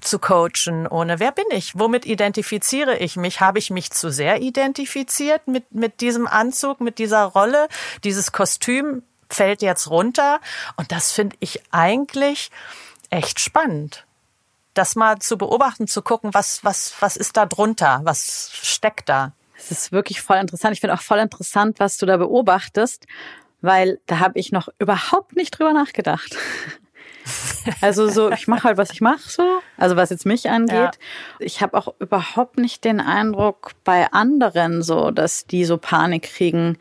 Speaker 1: zu coachen, ohne wer bin ich? Womit identifiziere ich mich? Habe ich mich zu sehr identifiziert mit, mit diesem Anzug, mit dieser Rolle? Dieses Kostüm fällt jetzt runter. Und das finde ich eigentlich echt spannend. Das mal zu beobachten, zu gucken, was, was, was ist da drunter? Was steckt da?
Speaker 2: Es ist wirklich voll interessant. Ich finde auch voll interessant, was du da beobachtest, weil da habe ich noch überhaupt nicht drüber nachgedacht. Also so, ich mache halt, was ich mache, so. Also was jetzt mich angeht. Ja. Ich habe auch überhaupt nicht den Eindruck bei anderen so, dass die so Panik kriegen,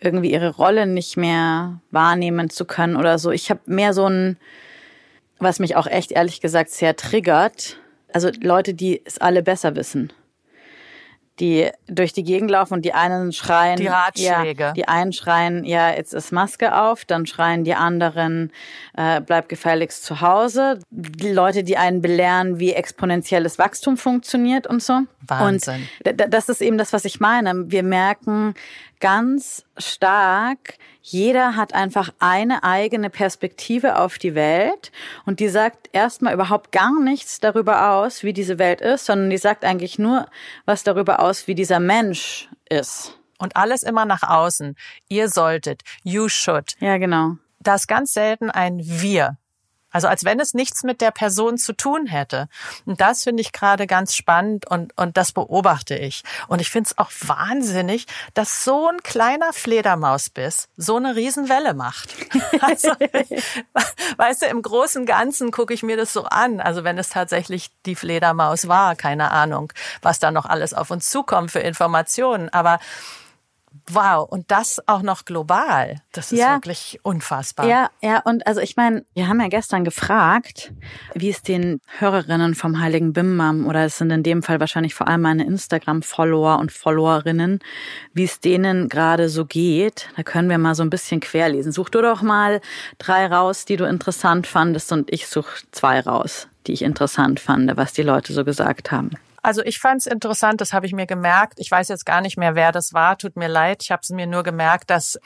Speaker 2: irgendwie ihre Rolle nicht mehr wahrnehmen zu können oder so. Ich habe mehr so ein, was mich auch echt ehrlich gesagt sehr triggert. Also Leute, die es alle besser wissen die durch die Gegend laufen und die einen schreien,
Speaker 1: die Ratschläge.
Speaker 2: Ja, die einen schreien, ja, jetzt ist Maske auf, dann schreien die anderen, äh, bleib gefälligst zu Hause. Die Leute, die einen belehren, wie exponentielles Wachstum funktioniert und so.
Speaker 1: Wahnsinn.
Speaker 2: Und das ist eben das, was ich meine. Wir merken ganz stark, jeder hat einfach eine eigene Perspektive auf die Welt und die sagt erstmal überhaupt gar nichts darüber aus, wie diese Welt ist, sondern die sagt eigentlich nur was darüber aus, wie dieser Mensch ist.
Speaker 1: Und alles immer nach außen. Ihr solltet, you should.
Speaker 2: Ja, genau.
Speaker 1: Da ist ganz selten ein Wir. Also als wenn es nichts mit der Person zu tun hätte. Und das finde ich gerade ganz spannend und, und das beobachte ich. Und ich finde es auch wahnsinnig, dass so ein kleiner Fledermausbiss so eine Riesenwelle macht. Also, weißt du, im großen Ganzen gucke ich mir das so an. Also wenn es tatsächlich die Fledermaus war, keine Ahnung, was da noch alles auf uns zukommt für Informationen. Aber Wow, und das auch noch global. Das ist ja. wirklich unfassbar.
Speaker 2: Ja, ja, und also ich meine, wir haben ja gestern gefragt, wie es den Hörerinnen vom Heiligen Bimmam oder es sind in dem Fall wahrscheinlich vor allem meine Instagram-Follower und Followerinnen, wie es denen gerade so geht. Da können wir mal so ein bisschen querlesen. Such du doch mal drei raus, die du interessant fandest und ich suche zwei raus, die ich interessant fand, was die Leute so gesagt haben.
Speaker 1: Also ich fand es interessant, das habe ich mir gemerkt. Ich weiß jetzt gar nicht mehr, wer das war. Tut mir leid. Ich habe es mir nur gemerkt, dass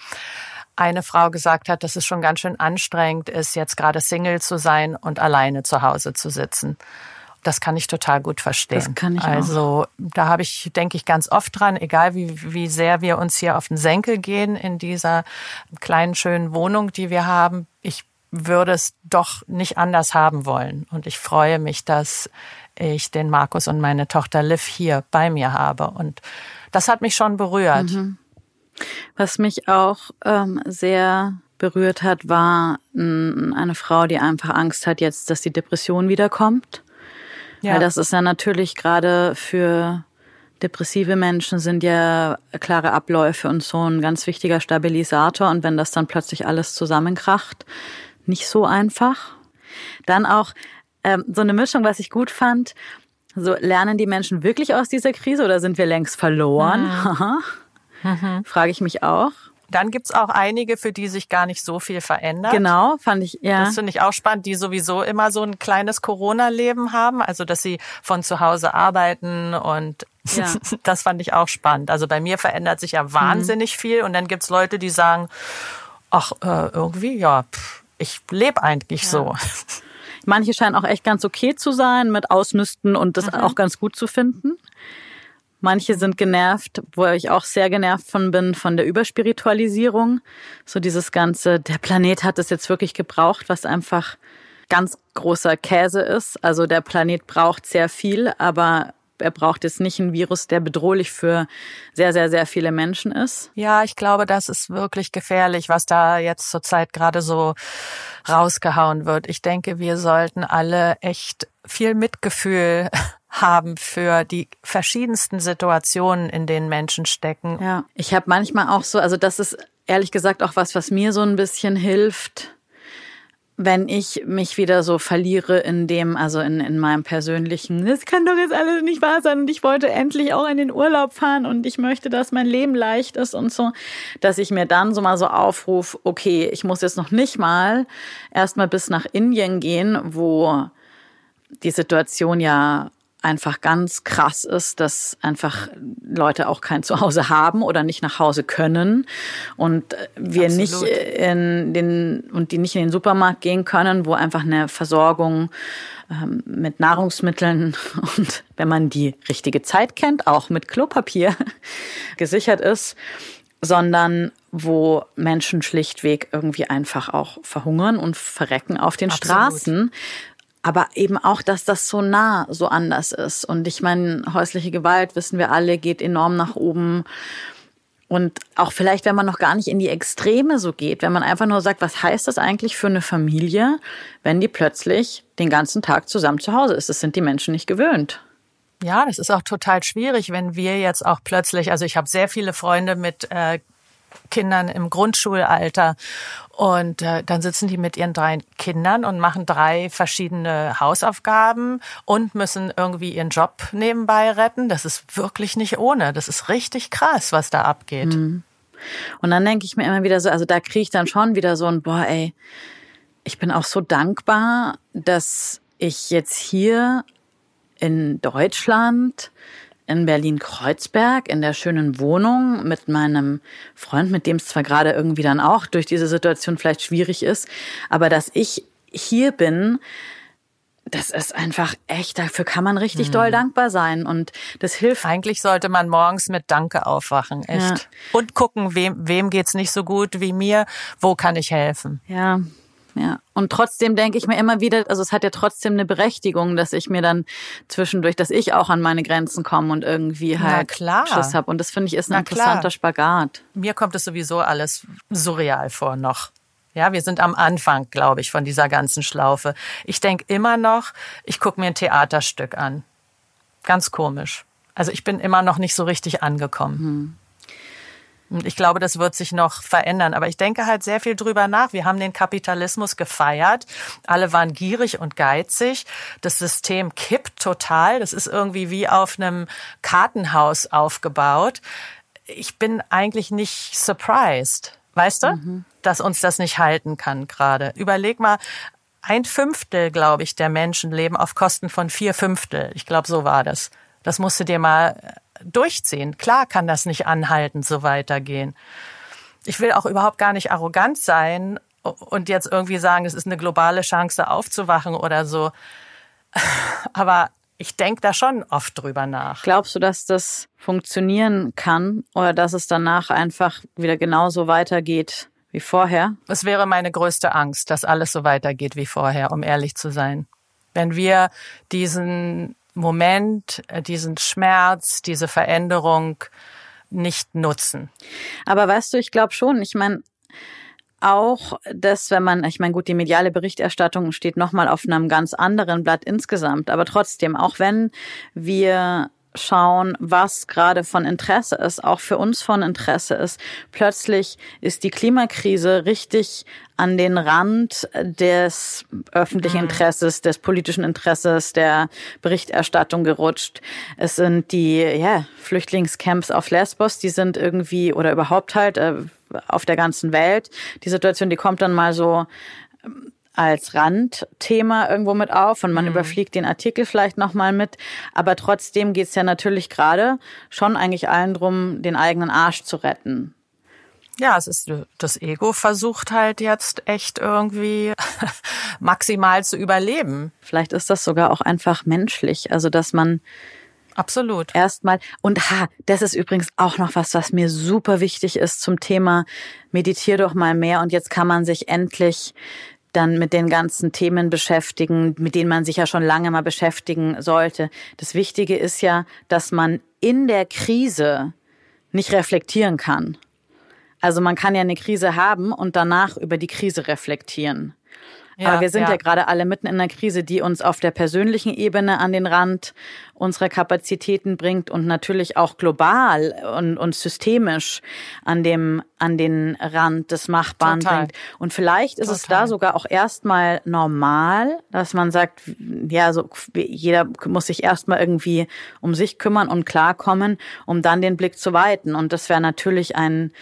Speaker 1: eine Frau gesagt hat, dass es schon ganz schön anstrengend ist, jetzt gerade Single zu sein und alleine zu Hause zu sitzen. das kann ich total gut verstehen.
Speaker 2: Das kann ich
Speaker 1: also auch. da habe ich, denke ich, ganz oft dran, egal wie, wie sehr wir uns hier auf den Senkel gehen in dieser kleinen, schönen Wohnung, die wir haben. Ich würde es doch nicht anders haben wollen. Und ich freue mich, dass ich den Markus und meine Tochter Liv hier bei mir habe. Und das hat mich schon berührt. Mhm.
Speaker 2: Was mich auch ähm, sehr berührt hat, war eine Frau, die einfach Angst hat jetzt, dass die Depression wiederkommt. Ja. Weil das ist ja natürlich gerade für depressive Menschen sind ja klare Abläufe und so ein ganz wichtiger Stabilisator. Und wenn das dann plötzlich alles zusammenkracht, nicht so einfach. Dann auch ähm, so eine Mischung, was ich gut fand. So lernen die Menschen wirklich aus dieser Krise oder sind wir längst verloren? Mhm. mhm. Frage ich mich auch.
Speaker 1: Dann gibt's auch einige, für die sich gar nicht so viel verändert.
Speaker 2: Genau, fand ich, ja.
Speaker 1: Das finde ich auch spannend, die sowieso immer so ein kleines Corona-Leben haben, also dass sie von zu Hause arbeiten und ja. das fand ich auch spannend. Also bei mir verändert sich ja wahnsinnig mhm. viel und dann gibt's Leute, die sagen, ach, äh, irgendwie, ja, pff, ich lebe eigentlich ja. so.
Speaker 2: Manche scheinen auch echt ganz okay zu sein mit Ausmisten und das mhm. auch ganz gut zu finden. Manche sind genervt, wo ich auch sehr genervt von bin, von der Überspiritualisierung. So dieses ganze, der Planet hat es jetzt wirklich gebraucht, was einfach ganz großer Käse ist. Also der Planet braucht sehr viel, aber er braucht jetzt nicht einen Virus, der bedrohlich für sehr, sehr, sehr viele Menschen ist.
Speaker 1: Ja, ich glaube, das ist wirklich gefährlich, was da jetzt zurzeit gerade so rausgehauen wird. Ich denke, wir sollten alle echt viel Mitgefühl haben für die verschiedensten Situationen, in denen Menschen stecken.
Speaker 2: Ja, ich habe manchmal auch so, also das ist ehrlich gesagt auch was, was mir so ein bisschen hilft wenn ich mich wieder so verliere in dem, also in, in meinem persönlichen, das kann doch jetzt alles nicht wahr sein und ich wollte endlich auch in den Urlaub fahren und ich möchte, dass mein Leben leicht ist und so, dass ich mir dann so mal so aufrufe, okay, ich muss jetzt noch nicht mal erstmal bis nach Indien gehen, wo die Situation ja einfach ganz krass ist, dass einfach Leute auch kein Zuhause haben oder nicht nach Hause können und wir Absolut. nicht in den und die nicht in den Supermarkt gehen können, wo einfach eine Versorgung ähm, mit Nahrungsmitteln und wenn man die richtige Zeit kennt, auch mit Klopapier gesichert ist, sondern wo Menschen schlichtweg irgendwie einfach auch verhungern und verrecken auf den Absolut. Straßen, aber eben auch, dass das so nah so anders ist. Und ich meine, häusliche Gewalt, wissen wir alle, geht enorm nach oben. Und auch vielleicht, wenn man noch gar nicht in die Extreme so geht, wenn man einfach nur sagt, was heißt das eigentlich für eine Familie, wenn die plötzlich den ganzen Tag zusammen zu Hause ist? Das sind die Menschen nicht gewöhnt.
Speaker 1: Ja, das ist auch total schwierig, wenn wir jetzt auch plötzlich, also ich habe sehr viele Freunde mit äh, Kindern im Grundschulalter. Und äh, dann sitzen die mit ihren drei Kindern und machen drei verschiedene Hausaufgaben und müssen irgendwie ihren Job nebenbei retten. Das ist wirklich nicht ohne. Das ist richtig krass, was da abgeht. Mhm.
Speaker 2: Und dann denke ich mir immer wieder so, also da kriege ich dann schon wieder so ein, boah, ey, ich bin auch so dankbar, dass ich jetzt hier in Deutschland in Berlin-Kreuzberg in der schönen Wohnung mit meinem Freund, mit dem es zwar gerade irgendwie dann auch durch diese Situation vielleicht schwierig ist, aber dass ich hier bin, das ist einfach echt, dafür kann man richtig hm. doll dankbar sein und das hilft.
Speaker 1: Eigentlich sollte man morgens mit Danke aufwachen, echt. Ja. Und gucken, wem, wem geht's nicht so gut wie mir, wo kann ich helfen.
Speaker 2: Ja, ja. Und trotzdem denke ich mir immer wieder, also es hat ja trotzdem eine Berechtigung, dass ich mir dann zwischendurch, dass ich auch an meine Grenzen komme und irgendwie halt klar. Schiss habe. Und das finde ich ist ein Na interessanter klar. Spagat.
Speaker 1: Mir kommt es sowieso alles surreal vor noch. Ja, wir sind am Anfang, glaube ich, von dieser ganzen Schlaufe. Ich denke immer noch, ich gucke mir ein Theaterstück an. Ganz komisch. Also ich bin immer noch nicht so richtig angekommen. Hm. Ich glaube, das wird sich noch verändern. Aber ich denke halt sehr viel drüber nach. Wir haben den Kapitalismus gefeiert. Alle waren gierig und geizig. Das System kippt total. Das ist irgendwie wie auf einem Kartenhaus aufgebaut. Ich bin eigentlich nicht surprised. Weißt du? Mhm. Dass uns das nicht halten kann gerade. Überleg mal, ein Fünftel, glaube ich, der Menschen leben auf Kosten von vier Fünftel. Ich glaube, so war das. Das musst du dir mal durchziehen. Klar kann das nicht anhaltend so weitergehen. Ich will auch überhaupt gar nicht arrogant sein und jetzt irgendwie sagen, es ist eine globale Chance aufzuwachen oder so. Aber ich denke da schon oft drüber nach.
Speaker 2: Glaubst du, dass das funktionieren kann oder dass es danach einfach wieder genauso weitergeht wie vorher?
Speaker 1: Es wäre meine größte Angst, dass alles so weitergeht wie vorher, um ehrlich zu sein. Wenn wir diesen Moment, äh, diesen Schmerz, diese Veränderung nicht nutzen.
Speaker 2: Aber weißt du, ich glaube schon, ich meine, auch das, wenn man, ich meine, gut, die mediale Berichterstattung steht nochmal auf einem ganz anderen Blatt insgesamt, aber trotzdem, auch wenn wir schauen, was gerade von Interesse ist, auch für uns von Interesse ist. Plötzlich ist die Klimakrise richtig an den Rand des öffentlichen mhm. Interesses, des politischen Interesses, der Berichterstattung gerutscht. Es sind die ja, Flüchtlingscamps auf Lesbos, die sind irgendwie oder überhaupt halt äh, auf der ganzen Welt. Die Situation, die kommt dann mal so als Randthema irgendwo mit auf und man mhm. überfliegt den Artikel vielleicht nochmal mit. Aber trotzdem geht's ja natürlich gerade schon eigentlich allen drum, den eigenen Arsch zu retten.
Speaker 1: Ja, es ist das Ego versucht halt jetzt echt irgendwie maximal zu überleben.
Speaker 2: Vielleicht ist das sogar auch einfach menschlich, also dass man
Speaker 1: Absolut.
Speaker 2: Erstmal und ha, das ist übrigens auch noch was, was mir super wichtig ist zum Thema meditier doch mal mehr und jetzt kann man sich endlich dann mit den ganzen Themen beschäftigen, mit denen man sich ja schon lange mal beschäftigen sollte. Das Wichtige ist ja, dass man in der Krise nicht reflektieren kann. Also man kann ja eine Krise haben und danach über die Krise reflektieren. Ja, Aber wir sind ja. ja gerade alle mitten in einer Krise, die uns auf der persönlichen Ebene an den Rand unserer Kapazitäten bringt und natürlich auch global und, und systemisch an dem, an den Rand des Machbaren Total. bringt. Und vielleicht ist Total. es da sogar auch erstmal normal, dass man sagt, ja, so, jeder muss sich erstmal irgendwie um sich kümmern und klarkommen, um dann den Blick zu weiten. Und das wäre natürlich ein,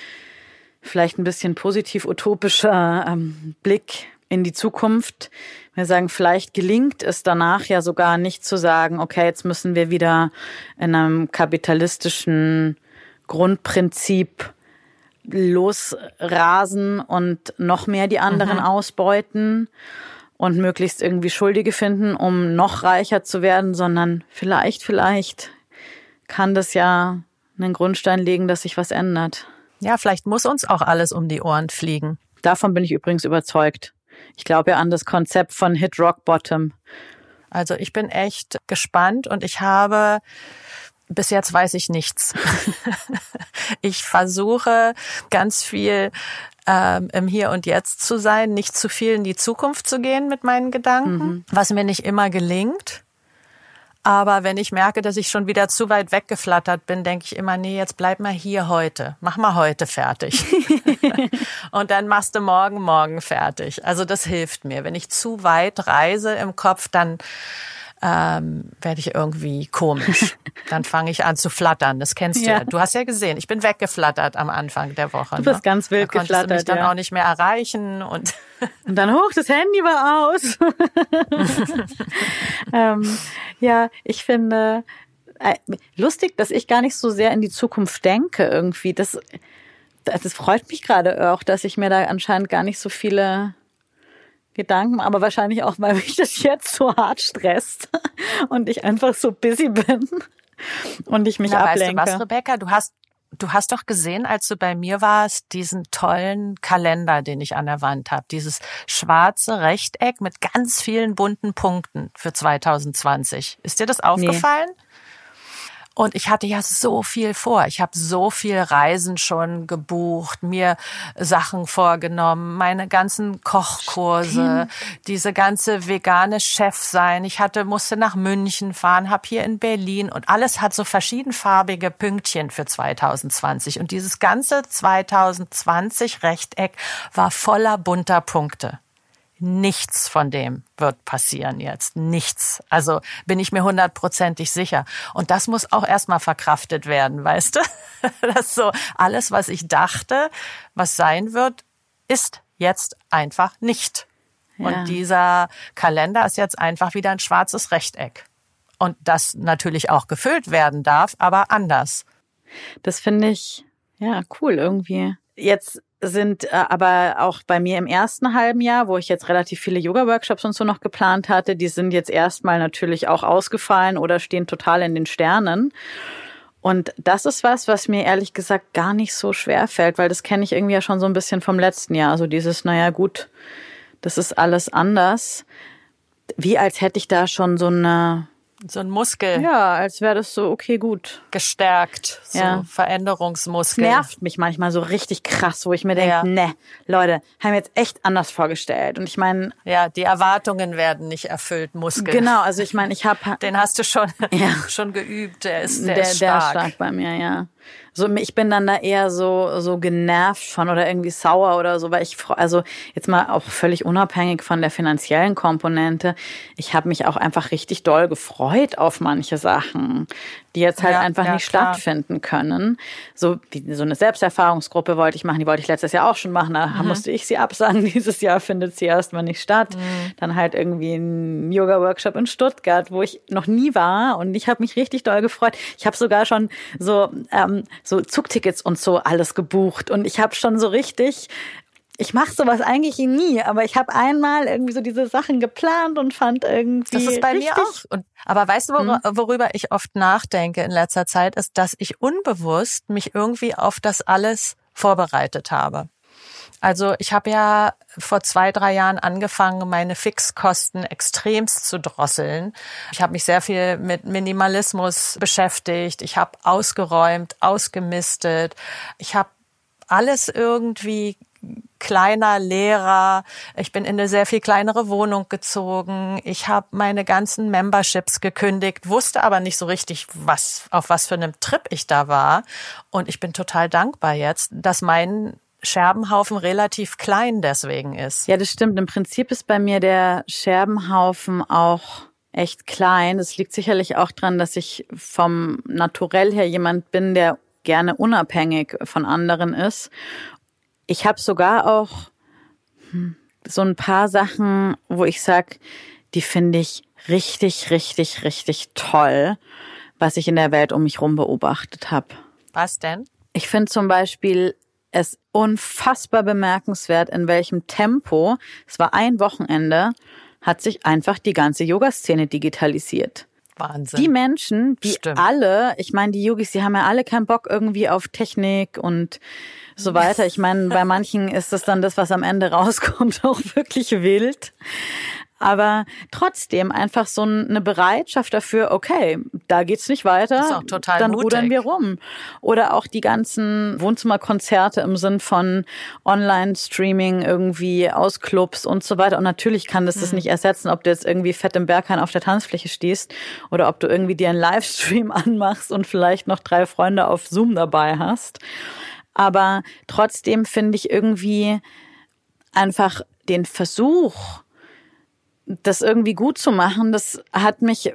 Speaker 2: vielleicht ein bisschen positiv utopischer ähm, Blick in die Zukunft. Wir sagen, vielleicht gelingt es danach ja sogar nicht zu sagen, okay, jetzt müssen wir wieder in einem kapitalistischen Grundprinzip losrasen und noch mehr die anderen mhm. ausbeuten und möglichst irgendwie Schuldige finden, um noch reicher zu werden, sondern vielleicht, vielleicht kann das ja einen Grundstein legen, dass sich was ändert.
Speaker 1: Ja, vielleicht muss uns auch alles um die Ohren fliegen.
Speaker 2: Davon bin ich übrigens überzeugt. Ich glaube ja an das Konzept von Hit Rock Bottom.
Speaker 1: Also ich bin echt gespannt und ich habe bis jetzt weiß ich nichts. ich versuche ganz viel ähm, im Hier und Jetzt zu sein, nicht zu viel in die Zukunft zu gehen mit meinen Gedanken, mhm. was mir nicht immer gelingt. Aber wenn ich merke, dass ich schon wieder zu weit weggeflattert bin, denke ich immer, nee, jetzt bleib mal hier heute. Mach mal heute fertig. und dann machst du morgen, morgen fertig. Also das hilft mir. Wenn ich zu weit reise im Kopf, dann ähm, werde ich irgendwie komisch. Dann fange ich an zu flattern. Das kennst du ja. ja. Du hast ja gesehen, ich bin weggeflattert am Anfang der Woche.
Speaker 2: Du bist ne? ganz wild
Speaker 1: da
Speaker 2: geflattert.
Speaker 1: Du mich dann
Speaker 2: ja.
Speaker 1: auch nicht mehr erreichen und
Speaker 2: und dann hoch, das Handy war aus. ähm, ja, ich finde äh, lustig, dass ich gar nicht so sehr in die Zukunft denke irgendwie. Das, das freut mich gerade auch, dass ich mir da anscheinend gar nicht so viele Gedanken, aber wahrscheinlich auch, weil mich das jetzt so hart stresst und ich einfach so busy bin und ich mich Na, ablenke.
Speaker 1: Weißt du was, Rebecca? Du hast Du hast doch gesehen, als du bei mir warst, diesen tollen Kalender, den ich an der Wand habe. Dieses schwarze Rechteck mit ganz vielen bunten Punkten für 2020. Ist dir das aufgefallen? Nee. Und ich hatte ja so viel vor. Ich habe so viel Reisen schon gebucht, mir Sachen vorgenommen, meine ganzen Kochkurse, Stimmt. diese ganze vegane Chef sein. Ich hatte musste nach München fahren, habe hier in Berlin und alles hat so verschiedenfarbige Pünktchen für 2020 und dieses ganze 2020 Rechteck war voller bunter Punkte. Nichts von dem wird passieren jetzt. Nichts. Also bin ich mir hundertprozentig sicher. Und das muss auch erstmal verkraftet werden, weißt du? Das so alles, was ich dachte, was sein wird, ist jetzt einfach nicht. Ja. Und dieser Kalender ist jetzt einfach wieder ein schwarzes Rechteck. Und das natürlich auch gefüllt werden darf, aber anders.
Speaker 2: Das finde ich, ja, cool irgendwie. Jetzt sind äh, aber auch bei mir im ersten halben Jahr, wo ich jetzt relativ viele Yoga-Workshops und so noch geplant hatte, die sind jetzt erstmal natürlich auch ausgefallen oder stehen total in den Sternen. Und das ist was, was mir ehrlich gesagt gar nicht so schwer fällt, weil das kenne ich irgendwie ja schon so ein bisschen vom letzten Jahr. Also dieses, naja gut, das ist alles anders. Wie als hätte ich da schon so eine
Speaker 1: so ein Muskel.
Speaker 2: Ja, als wäre das so, okay, gut.
Speaker 1: Gestärkt. So ja. Veränderungsmuskel.
Speaker 2: nervt mich manchmal so richtig krass, wo ich mir denke, ja. ne, Leute, haben wir jetzt echt anders vorgestellt. Und ich meine.
Speaker 1: Ja, die Erwartungen werden nicht erfüllt, Muskel.
Speaker 2: Genau, also ich meine, ich habe.
Speaker 1: Den hast du schon, ja. schon geübt. Der ist, der,
Speaker 2: der
Speaker 1: ist stark.
Speaker 2: Der ist stark bei mir, ja. So, ich bin dann da eher so, so genervt von oder irgendwie sauer oder so, weil ich, also jetzt mal auch völlig unabhängig von der finanziellen Komponente, ich habe mich auch einfach richtig doll gefreut auf manche Sachen, die jetzt halt ja, einfach ja, nicht klar. stattfinden können. So, wie, so eine Selbsterfahrungsgruppe wollte ich machen, die wollte ich letztes Jahr auch schon machen, da mhm. musste ich sie absagen. Dieses Jahr findet sie erstmal nicht statt. Mhm. Dann halt irgendwie ein Yoga-Workshop in Stuttgart, wo ich noch nie war und ich habe mich richtig doll gefreut. Ich habe sogar schon so ähm, so Zugtickets und so alles gebucht und ich habe schon so richtig ich mache sowas eigentlich nie, aber ich habe einmal irgendwie so diese Sachen geplant und fand irgendwie.
Speaker 1: Das ist bei mir auch. Und, aber weißt du, wor hm? worüber ich oft nachdenke in letzter Zeit, ist, dass ich unbewusst mich irgendwie auf das alles vorbereitet habe. Also ich habe ja vor zwei, drei Jahren angefangen, meine Fixkosten extremst zu drosseln. Ich habe mich sehr viel mit Minimalismus beschäftigt. Ich habe ausgeräumt, ausgemistet. Ich habe alles irgendwie kleiner Lehrer. Ich bin in eine sehr viel kleinere Wohnung gezogen. Ich habe meine ganzen Memberships gekündigt, wusste aber nicht so richtig, was auf was für einem Trip ich da war. Und ich bin total dankbar jetzt, dass mein Scherbenhaufen relativ klein deswegen ist.
Speaker 2: Ja, das stimmt. Im Prinzip ist bei mir der Scherbenhaufen auch echt klein. Das liegt sicherlich auch dran, dass ich vom Naturell her jemand bin, der gerne unabhängig von anderen ist. Ich habe sogar auch hm, so ein paar Sachen, wo ich sag, die finde ich richtig, richtig, richtig toll, was ich in der Welt um mich rum beobachtet habe.
Speaker 1: Was denn?
Speaker 2: Ich finde zum Beispiel es unfassbar bemerkenswert, in welchem Tempo, es war ein Wochenende, hat sich einfach die ganze Yoga-Szene digitalisiert.
Speaker 1: Wahnsinn.
Speaker 2: Die Menschen, die Stimmt. alle, ich meine, die Yogis, die haben ja alle keinen Bock irgendwie auf Technik und so weiter. Ich meine, bei manchen ist es dann das, was am Ende rauskommt, auch wirklich wild aber trotzdem einfach so eine Bereitschaft dafür, okay, da geht's nicht weiter,
Speaker 1: ist auch total
Speaker 2: dann
Speaker 1: mutig.
Speaker 2: rudern wir rum. Oder auch die ganzen Wohnzimmerkonzerte im Sinn von Online-Streaming irgendwie aus Clubs und so weiter. Und natürlich kann das hm. das nicht ersetzen, ob du jetzt irgendwie fett im Berghain auf der Tanzfläche stehst oder ob du irgendwie dir einen Livestream anmachst und vielleicht noch drei Freunde auf Zoom dabei hast. Aber trotzdem finde ich irgendwie einfach den Versuch, das irgendwie gut zu machen, das hat mich,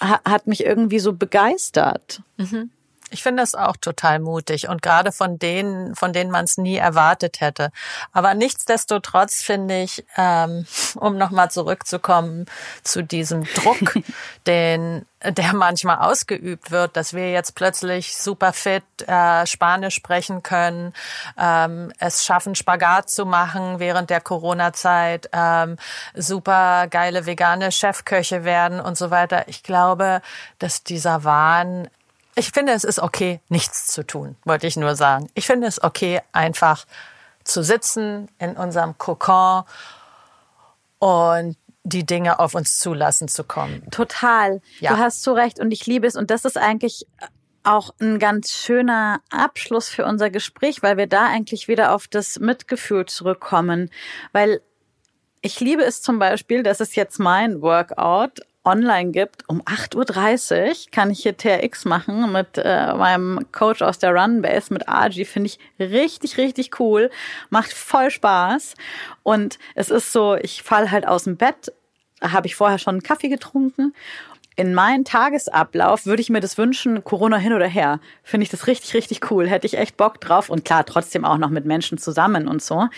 Speaker 2: hat mich irgendwie so begeistert.
Speaker 1: Mhm. Ich finde das auch total mutig und gerade von denen, von denen man es nie erwartet hätte. Aber nichtsdestotrotz finde ich, ähm, um nochmal zurückzukommen zu diesem Druck, den der manchmal ausgeübt wird, dass wir jetzt plötzlich super fit äh, Spanisch sprechen können, ähm, es schaffen Spagat zu machen während der Corona-Zeit, ähm, super geile vegane Chefköche werden und so weiter. Ich glaube, dass dieser Wahn ich finde, es ist okay, nichts zu tun, wollte ich nur sagen. Ich finde es okay, einfach zu sitzen in unserem Kokon und die Dinge auf uns zulassen zu kommen.
Speaker 2: Total. Ja. Du hast so recht und ich liebe es. Und das ist eigentlich auch ein ganz schöner Abschluss für unser Gespräch, weil wir da eigentlich wieder auf das Mitgefühl zurückkommen. Weil ich liebe es zum Beispiel, das ist jetzt mein Workout online gibt. Um 8.30 Uhr kann ich hier TRX machen mit äh, meinem Coach aus der Runbase, mit Argy. Finde ich richtig, richtig cool. Macht voll Spaß. Und es ist so, ich fall halt aus dem Bett, habe ich vorher schon einen Kaffee getrunken in meinen Tagesablauf würde ich mir das wünschen, Corona hin oder her. Finde ich das richtig, richtig cool. Hätte ich echt Bock drauf. Und klar, trotzdem auch noch mit Menschen zusammen und so.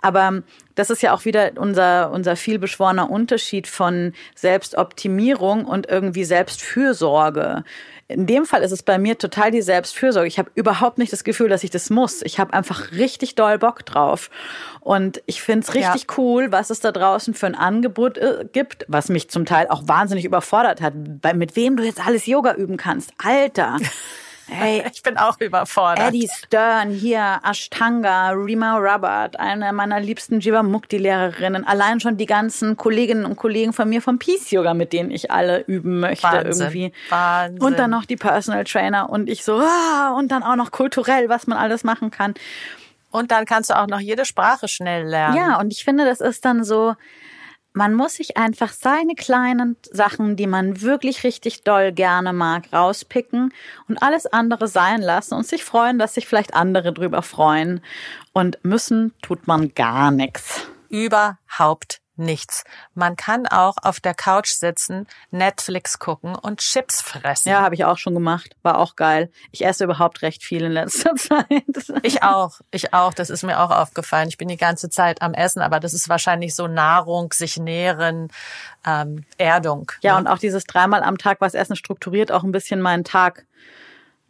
Speaker 2: Aber das ist ja auch wieder unser, unser vielbeschworener Unterschied von Selbstoptimierung und irgendwie Selbstfürsorge. In dem Fall ist es bei mir total die Selbstfürsorge. Ich habe überhaupt nicht das Gefühl, dass ich das muss. Ich habe einfach richtig doll Bock drauf. Und ich finde es richtig ja. cool, was es da draußen für ein Angebot äh, gibt, was mich zum Teil auch wahnsinnig überfordert hat, mit wem du jetzt alles Yoga üben kannst. Alter.
Speaker 1: Hey, ich bin auch überfordert.
Speaker 2: Eddie Stern, hier Ashtanga, Rima Robert, eine meiner liebsten Jivamukti-Lehrerinnen. Allein schon die ganzen Kolleginnen und Kollegen von mir vom Peace Yoga, mit denen ich alle üben möchte Wahnsinn, irgendwie. Wahnsinn. Und dann noch die Personal Trainer und ich so, ah, und dann auch noch kulturell, was man alles machen kann.
Speaker 1: Und dann kannst du auch noch jede Sprache schnell lernen.
Speaker 2: Ja, und ich finde, das ist dann so, man muss sich einfach seine kleinen Sachen, die man wirklich richtig doll gerne mag, rauspicken und alles andere sein lassen und sich freuen, dass sich vielleicht andere drüber freuen. Und müssen tut man gar nichts.
Speaker 1: Überhaupt nichts. Man kann auch auf der Couch sitzen, Netflix gucken und Chips fressen.
Speaker 2: Ja, habe ich auch schon gemacht. War auch geil. Ich esse überhaupt recht viel in letzter Zeit.
Speaker 1: Ich auch. Ich auch. Das ist mir auch aufgefallen. Ich bin die ganze Zeit am Essen, aber das ist wahrscheinlich so Nahrung, sich nähren, ähm, Erdung.
Speaker 2: Ja, ne? und auch dieses dreimal am Tag was essen strukturiert auch ein bisschen meinen Tag.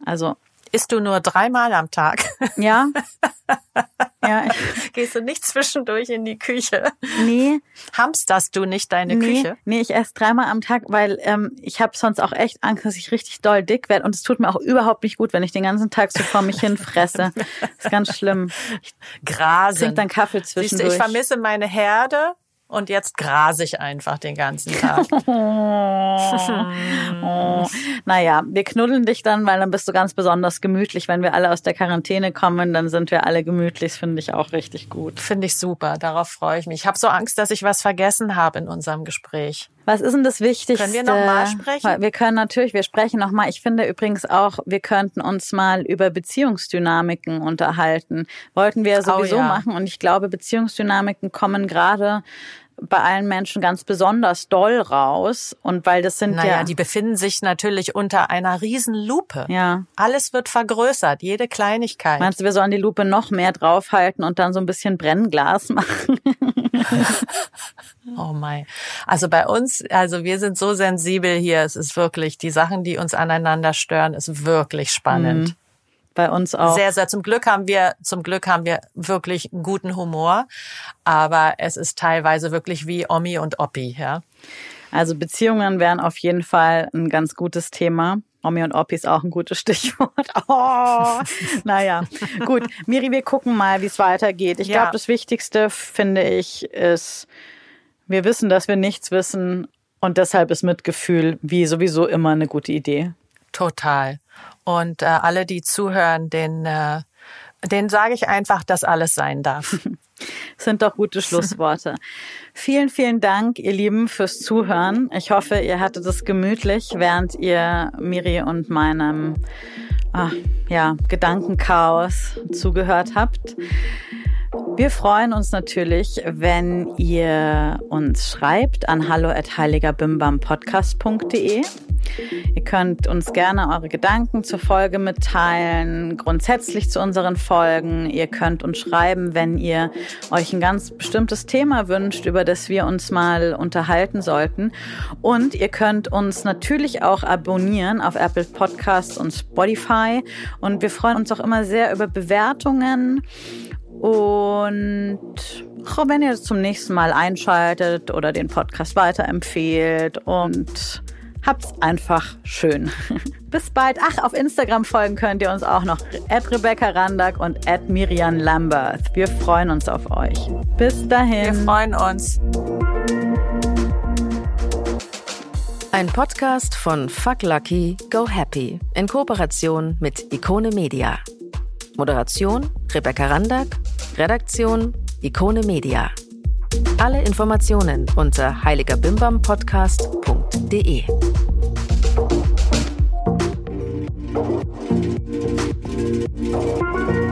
Speaker 2: Also
Speaker 1: Isst du nur dreimal am Tag?
Speaker 2: Ja.
Speaker 1: ja. Gehst du nicht zwischendurch in die Küche?
Speaker 2: Nee.
Speaker 1: Hamsterst du nicht deine
Speaker 2: nee,
Speaker 1: Küche?
Speaker 2: Nee, ich esse dreimal am Tag, weil ähm, ich habe sonst auch echt Angst, dass ich richtig doll dick werde. Und es tut mir auch überhaupt nicht gut, wenn ich den ganzen Tag so vor mich hin fresse. Das ist ganz schlimm. Ich
Speaker 1: Grasen.
Speaker 2: Trink dann Kaffee zwischendurch. Siehst du,
Speaker 1: ich vermisse meine Herde und jetzt grase ich einfach den ganzen Tag.
Speaker 2: oh. Naja, wir knuddeln dich dann, weil dann bist du ganz besonders gemütlich. Wenn wir alle aus der Quarantäne kommen, dann sind wir alle gemütlich. Das finde ich auch richtig gut.
Speaker 1: Finde ich super. Darauf freue ich mich. Ich habe so Angst, dass ich was vergessen habe in unserem Gespräch.
Speaker 2: Was ist denn das Wichtigste?
Speaker 1: Können wir nochmal sprechen?
Speaker 2: Wir können natürlich, wir sprechen nochmal. Ich finde übrigens auch, wir könnten uns mal über Beziehungsdynamiken unterhalten. Wollten wir sowieso oh, ja. machen. Und ich glaube, Beziehungsdynamiken kommen gerade bei allen Menschen ganz besonders doll raus. Und weil das sind
Speaker 1: naja,
Speaker 2: ja.
Speaker 1: die befinden sich natürlich unter einer Riesenlupe.
Speaker 2: Ja.
Speaker 1: Alles wird vergrößert, jede Kleinigkeit.
Speaker 2: Meinst du, wir sollen die Lupe noch mehr draufhalten und dann so ein bisschen Brennglas machen?
Speaker 1: oh mein. Also bei uns, also wir sind so sensibel hier. Es ist wirklich, die Sachen, die uns aneinander stören, ist wirklich spannend. Mhm
Speaker 2: bei uns auch.
Speaker 1: Sehr, sehr. Zum Glück haben wir, zum Glück haben wir wirklich guten Humor, aber es ist teilweise wirklich wie Omi und Oppi, ja.
Speaker 2: Also Beziehungen wären auf jeden Fall ein ganz gutes Thema. Omi und Oppi ist auch ein gutes Stichwort. Oh, naja, gut. Miri, wir gucken mal, wie es weitergeht. Ich ja. glaube, das Wichtigste, finde ich, ist, wir wissen, dass wir nichts wissen und deshalb ist Mitgefühl wie sowieso immer eine gute Idee.
Speaker 1: Total. Und äh, alle, die zuhören, den, äh, den sage ich einfach, dass alles sein darf.
Speaker 2: sind doch gute Schlussworte. vielen, vielen Dank, ihr Lieben, fürs Zuhören. Ich hoffe, ihr hattet es gemütlich, während ihr Miri und meinem ach, ja, Gedankenchaos zugehört habt. Wir freuen uns natürlich, wenn ihr uns schreibt an hallo@heiligerbimbampodcast.de. Ihr könnt uns gerne eure Gedanken zur Folge mitteilen, grundsätzlich zu unseren Folgen. Ihr könnt uns schreiben, wenn ihr euch ein ganz bestimmtes Thema wünscht, über das wir uns mal unterhalten sollten. Und ihr könnt uns natürlich auch abonnieren auf Apple Podcasts und Spotify. Und wir freuen uns auch immer sehr über Bewertungen. Und auch wenn ihr zum nächsten Mal einschaltet oder den Podcast weiterempfehlt und habt's einfach schön. Bis bald. Ach, auf Instagram folgen könnt ihr uns auch noch. At Rebecca Randack und at Miriam Lambert. Wir freuen uns auf euch. Bis dahin.
Speaker 1: Wir freuen uns.
Speaker 3: Ein Podcast von Fuck Lucky, Go Happy in Kooperation mit Ikone Media. Moderation Rebecca Randack, Redaktion Ikone Media. Alle Informationen unter heiligerbimbampodcast.de. Thank